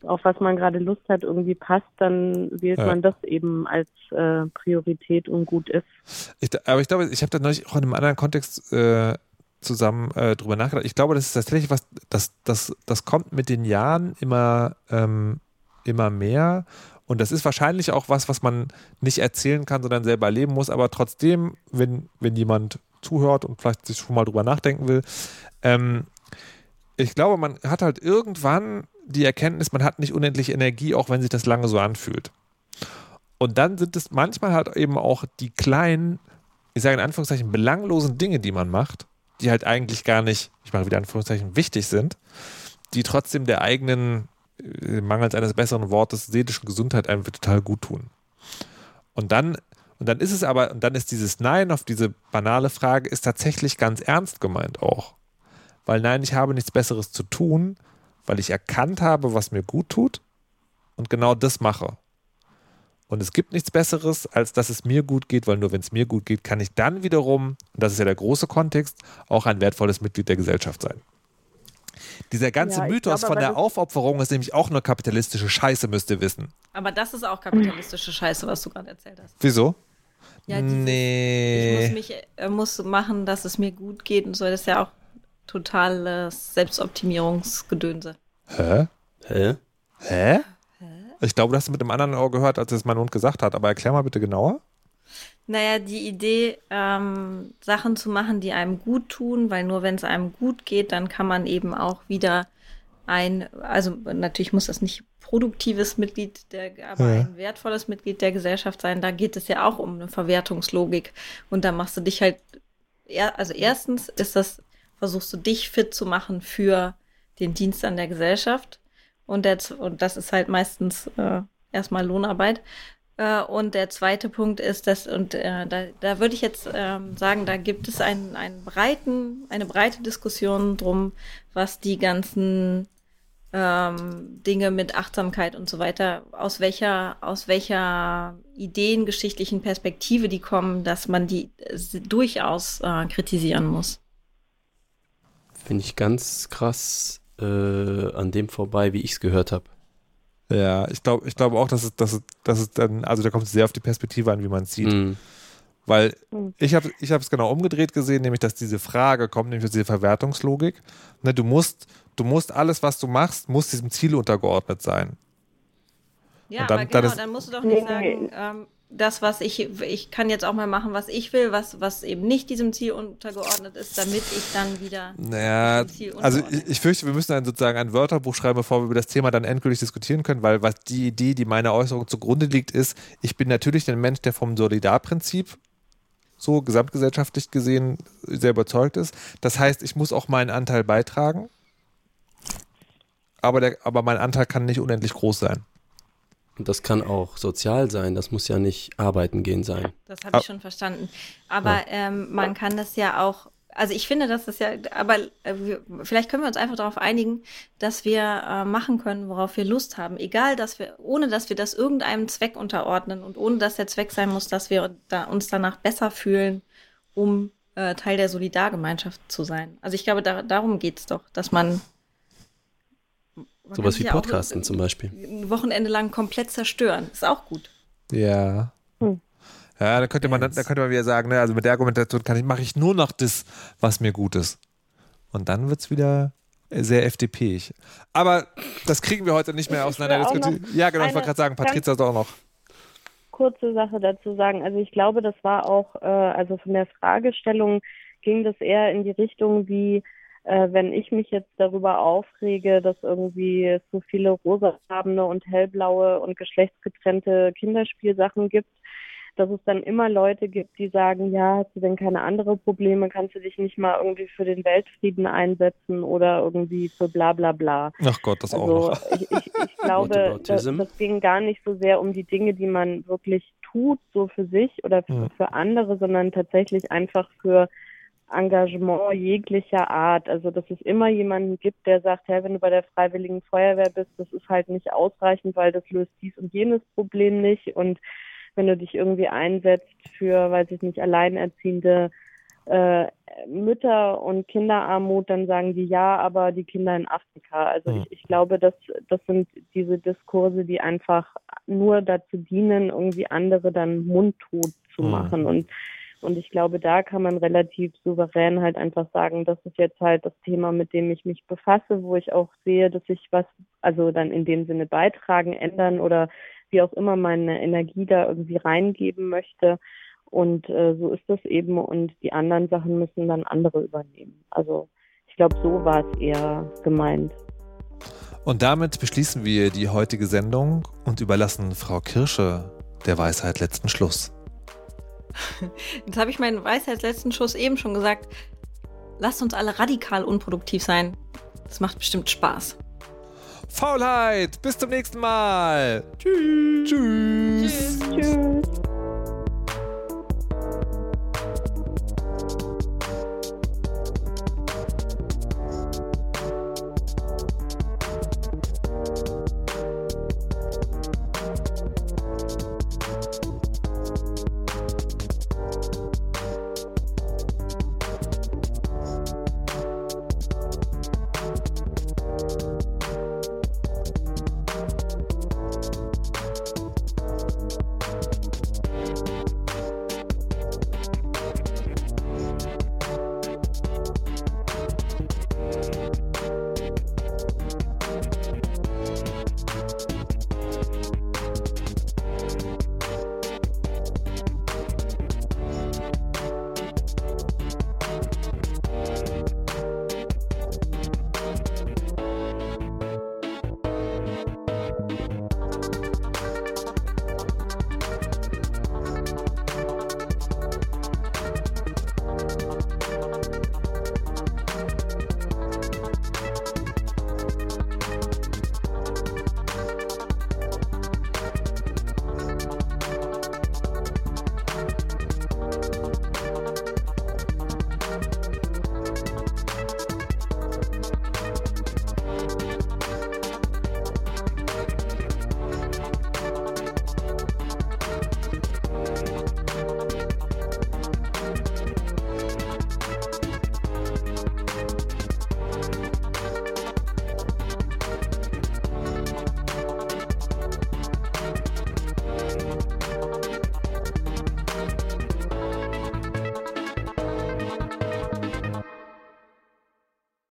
auf was man gerade Lust hat, irgendwie passt, dann wählt Ja. man das eben als äh, Priorität und gut ist. ich, aber ich glaube, ich habe da neulich auch in einem anderen Kontext äh, zusammen äh, drüber nachgedacht. Ich glaube, das ist tatsächlich was, das, das, das kommt mit den Jahren immer, ähm, immer mehr. Und das ist wahrscheinlich auch was, was man nicht erzählen kann, sondern selber erleben muss. Aber trotzdem, wenn, wenn jemand zuhört und vielleicht sich schon mal drüber nachdenken will, ähm, ich glaube, man hat halt irgendwann die Erkenntnis, man hat nicht unendlich Energie, auch wenn sich das lange so anfühlt. Und dann sind es manchmal halt eben auch die kleinen, ich sage in Anführungszeichen, belanglosen Dinge, die man macht, die halt eigentlich gar nicht, ich mache wieder Anführungszeichen, wichtig sind, die trotzdem der eigenen, äh, mangels eines besseren Wortes, seelischen Gesundheit einem total gut tun. Und dann, und dann ist es aber, und dann ist dieses Nein auf diese banale Frage, ist tatsächlich ganz ernst gemeint auch. Weil nein, ich habe nichts Besseres zu tun, weil ich erkannt habe, was mir gut tut und genau das mache. Und es gibt nichts Besseres, als dass es mir gut geht, weil nur wenn es mir gut geht, kann ich dann wiederum, und das ist ja der große Kontext, auch ein wertvolles Mitglied der Gesellschaft sein. Dieser ganze Ja, Mythos glaube von der Aufopferung ist nämlich auch nur kapitalistische Scheiße, müsst ihr wissen. Aber das ist auch kapitalistische Scheiße, was du gerade erzählt hast. Wieso? Ja, dieses, Ich muss nee. mich äh, muss machen, dass es mir gut geht und so. Das ist ja auch totales Selbstoptimierungsgedönse. Hä? Hä? Hä? Ich glaube, du hast es mit einem anderen Ohr gehört, als es mein Hund gesagt hat, aber erklär mal bitte genauer. Naja, die Idee, ähm, Sachen zu machen, die einem gut tun, weil nur wenn es einem gut geht, dann kann man eben auch wieder ein, also natürlich muss das nicht produktives Mitglied, der, aber Ja. ein wertvolles Mitglied der Gesellschaft sein. Da geht es ja auch um eine Verwertungslogik. Und da machst du dich halt, also erstens ist das, versuchst du dich fit zu machen für den Dienst an der Gesellschaft. Und, der, und das ist halt meistens äh, erstmal Lohnarbeit. Äh, und der zweite Punkt ist, dass, und äh, da, da würde ich jetzt ähm, sagen, da gibt es einen, einen breiten, eine breite Diskussion drum, was die ganzen ähm, Dinge mit Achtsamkeit und so weiter, aus welcher, aus welcher ideengeschichtlichen Perspektive die kommen, dass man die äh, durchaus äh, kritisieren muss. Finde ich ganz krass äh, an dem vorbei, wie ich es gehört habe. Ja, ich glaube ich glaube auch, dass es, dass, es, dass es dann, also da kommt es sehr auf die Perspektive an, wie man es sieht. Mhm. Weil ich habe ich es genau umgedreht gesehen, nämlich dass diese Frage kommt, nämlich diese Verwertungslogik. Ne, du musst, du musst alles, was du machst, muss diesem Ziel untergeordnet sein. Ja, dann- aber genau, dann ist- dann musst du doch nicht Nee, sagen, nee. ähm, das, was ich, ich kann jetzt auch mal machen, was ich will, was, was eben nicht diesem Ziel untergeordnet ist, damit ich dann wieder Naja, Ziel also ich, ich fürchte, wir müssen dann sozusagen ein Wörterbuch schreiben, bevor wir über das Thema dann endgültig diskutieren können, weil was die Idee, die meiner Äußerung zugrunde liegt, ist, ich bin natürlich ein Mensch, der vom Solidarprinzip so gesamtgesellschaftlich gesehen sehr überzeugt ist. Das heißt, ich muss auch meinen Anteil beitragen, aber, der, aber mein Anteil kann nicht unendlich groß sein. Und das kann auch sozial sein, das muss ja nicht arbeiten gehen sein. Das habe ich Ah. schon verstanden. Aber ähm, man kann das ja auch, also ich finde, dass das ja, aber äh, wir, vielleicht können wir uns einfach darauf einigen, dass wir äh, machen können, worauf wir Lust haben. Egal, dass wir, ohne dass wir das irgendeinem Zweck unterordnen und ohne dass der Zweck sein muss, dass wir da, uns danach besser fühlen, um äh, Teil der Solidargemeinschaft zu sein. Also ich glaube, da, darum geht's doch, dass man. Man Sowas wie ja auch Podcasten zum Beispiel. Ein Wochenende lang komplett zerstören. Ist auch gut. Ja. Hm. Ja, da könnte man dann, da könnte man wieder sagen, ne, also mit der Argumentation kann ich, mache ich nur noch das, was mir gut ist. Und dann wird es wieder sehr FDP-ig. Aber das kriegen wir heute nicht mehr auseinander diskutieren. Ja, genau, ich wollte gerade sagen, Patrizia soll auch noch. kurze Sache dazu sagen. Also ich glaube, das war auch, äh, also von der Fragestellung ging das eher in die Richtung wie, äh, wenn ich mich jetzt darüber aufrege, dass irgendwie es so viele rosafarbene und hellblaue und geschlechtsgetrennte Kinderspielsachen gibt, dass es dann immer Leute gibt, die sagen, ja, hast du denn keine andere Probleme, kannst du dich nicht mal irgendwie für den Weltfrieden einsetzen oder irgendwie für bla bla bla. Ach Gott, das auch Also noch. ich, ich, ich glaube, das, das ging gar nicht so sehr um die Dinge, die man wirklich tut, so für sich oder für, Ja. für andere, sondern tatsächlich einfach für Engagement jeglicher Art. Also dass es immer jemanden gibt, der sagt, hey, wenn du bei der Freiwilligen Feuerwehr bist, das ist halt nicht ausreichend, weil das löst dies und jenes Problem nicht. Und wenn du dich irgendwie einsetzt für, weiß ich nicht, alleinerziehende äh, Mütter und Kinderarmut, dann sagen die ja, aber die Kinder in Afrika. Also Hm. ich, ich glaube, dass das sind diese Diskurse, die einfach nur dazu dienen, irgendwie andere dann mundtot zu Hm. machen. Und und ich glaube, da kann man relativ souverän halt einfach sagen, das ist jetzt halt das Thema, mit dem ich mich befasse, wo ich auch sehe, dass ich was, also dann in dem Sinne beitragen, ändern oder wie auch immer meine Energie da irgendwie reingeben möchte. Und äh, so ist das eben. Und die anderen Sachen müssen dann andere übernehmen. Also ich glaube, so war es eher gemeint. Und damit beschließen wir die heutige Sendung und überlassen Frau Kirsche der Weisheit letzten Schluss. Jetzt habe ich meinen Weisheitsletzten Schuss eben schon gesagt. Lasst uns alle radikal unproduktiv sein. Das macht bestimmt Spaß. Faulheit, bis zum nächsten Mal. Tschüss. Tschüss. Tschüss.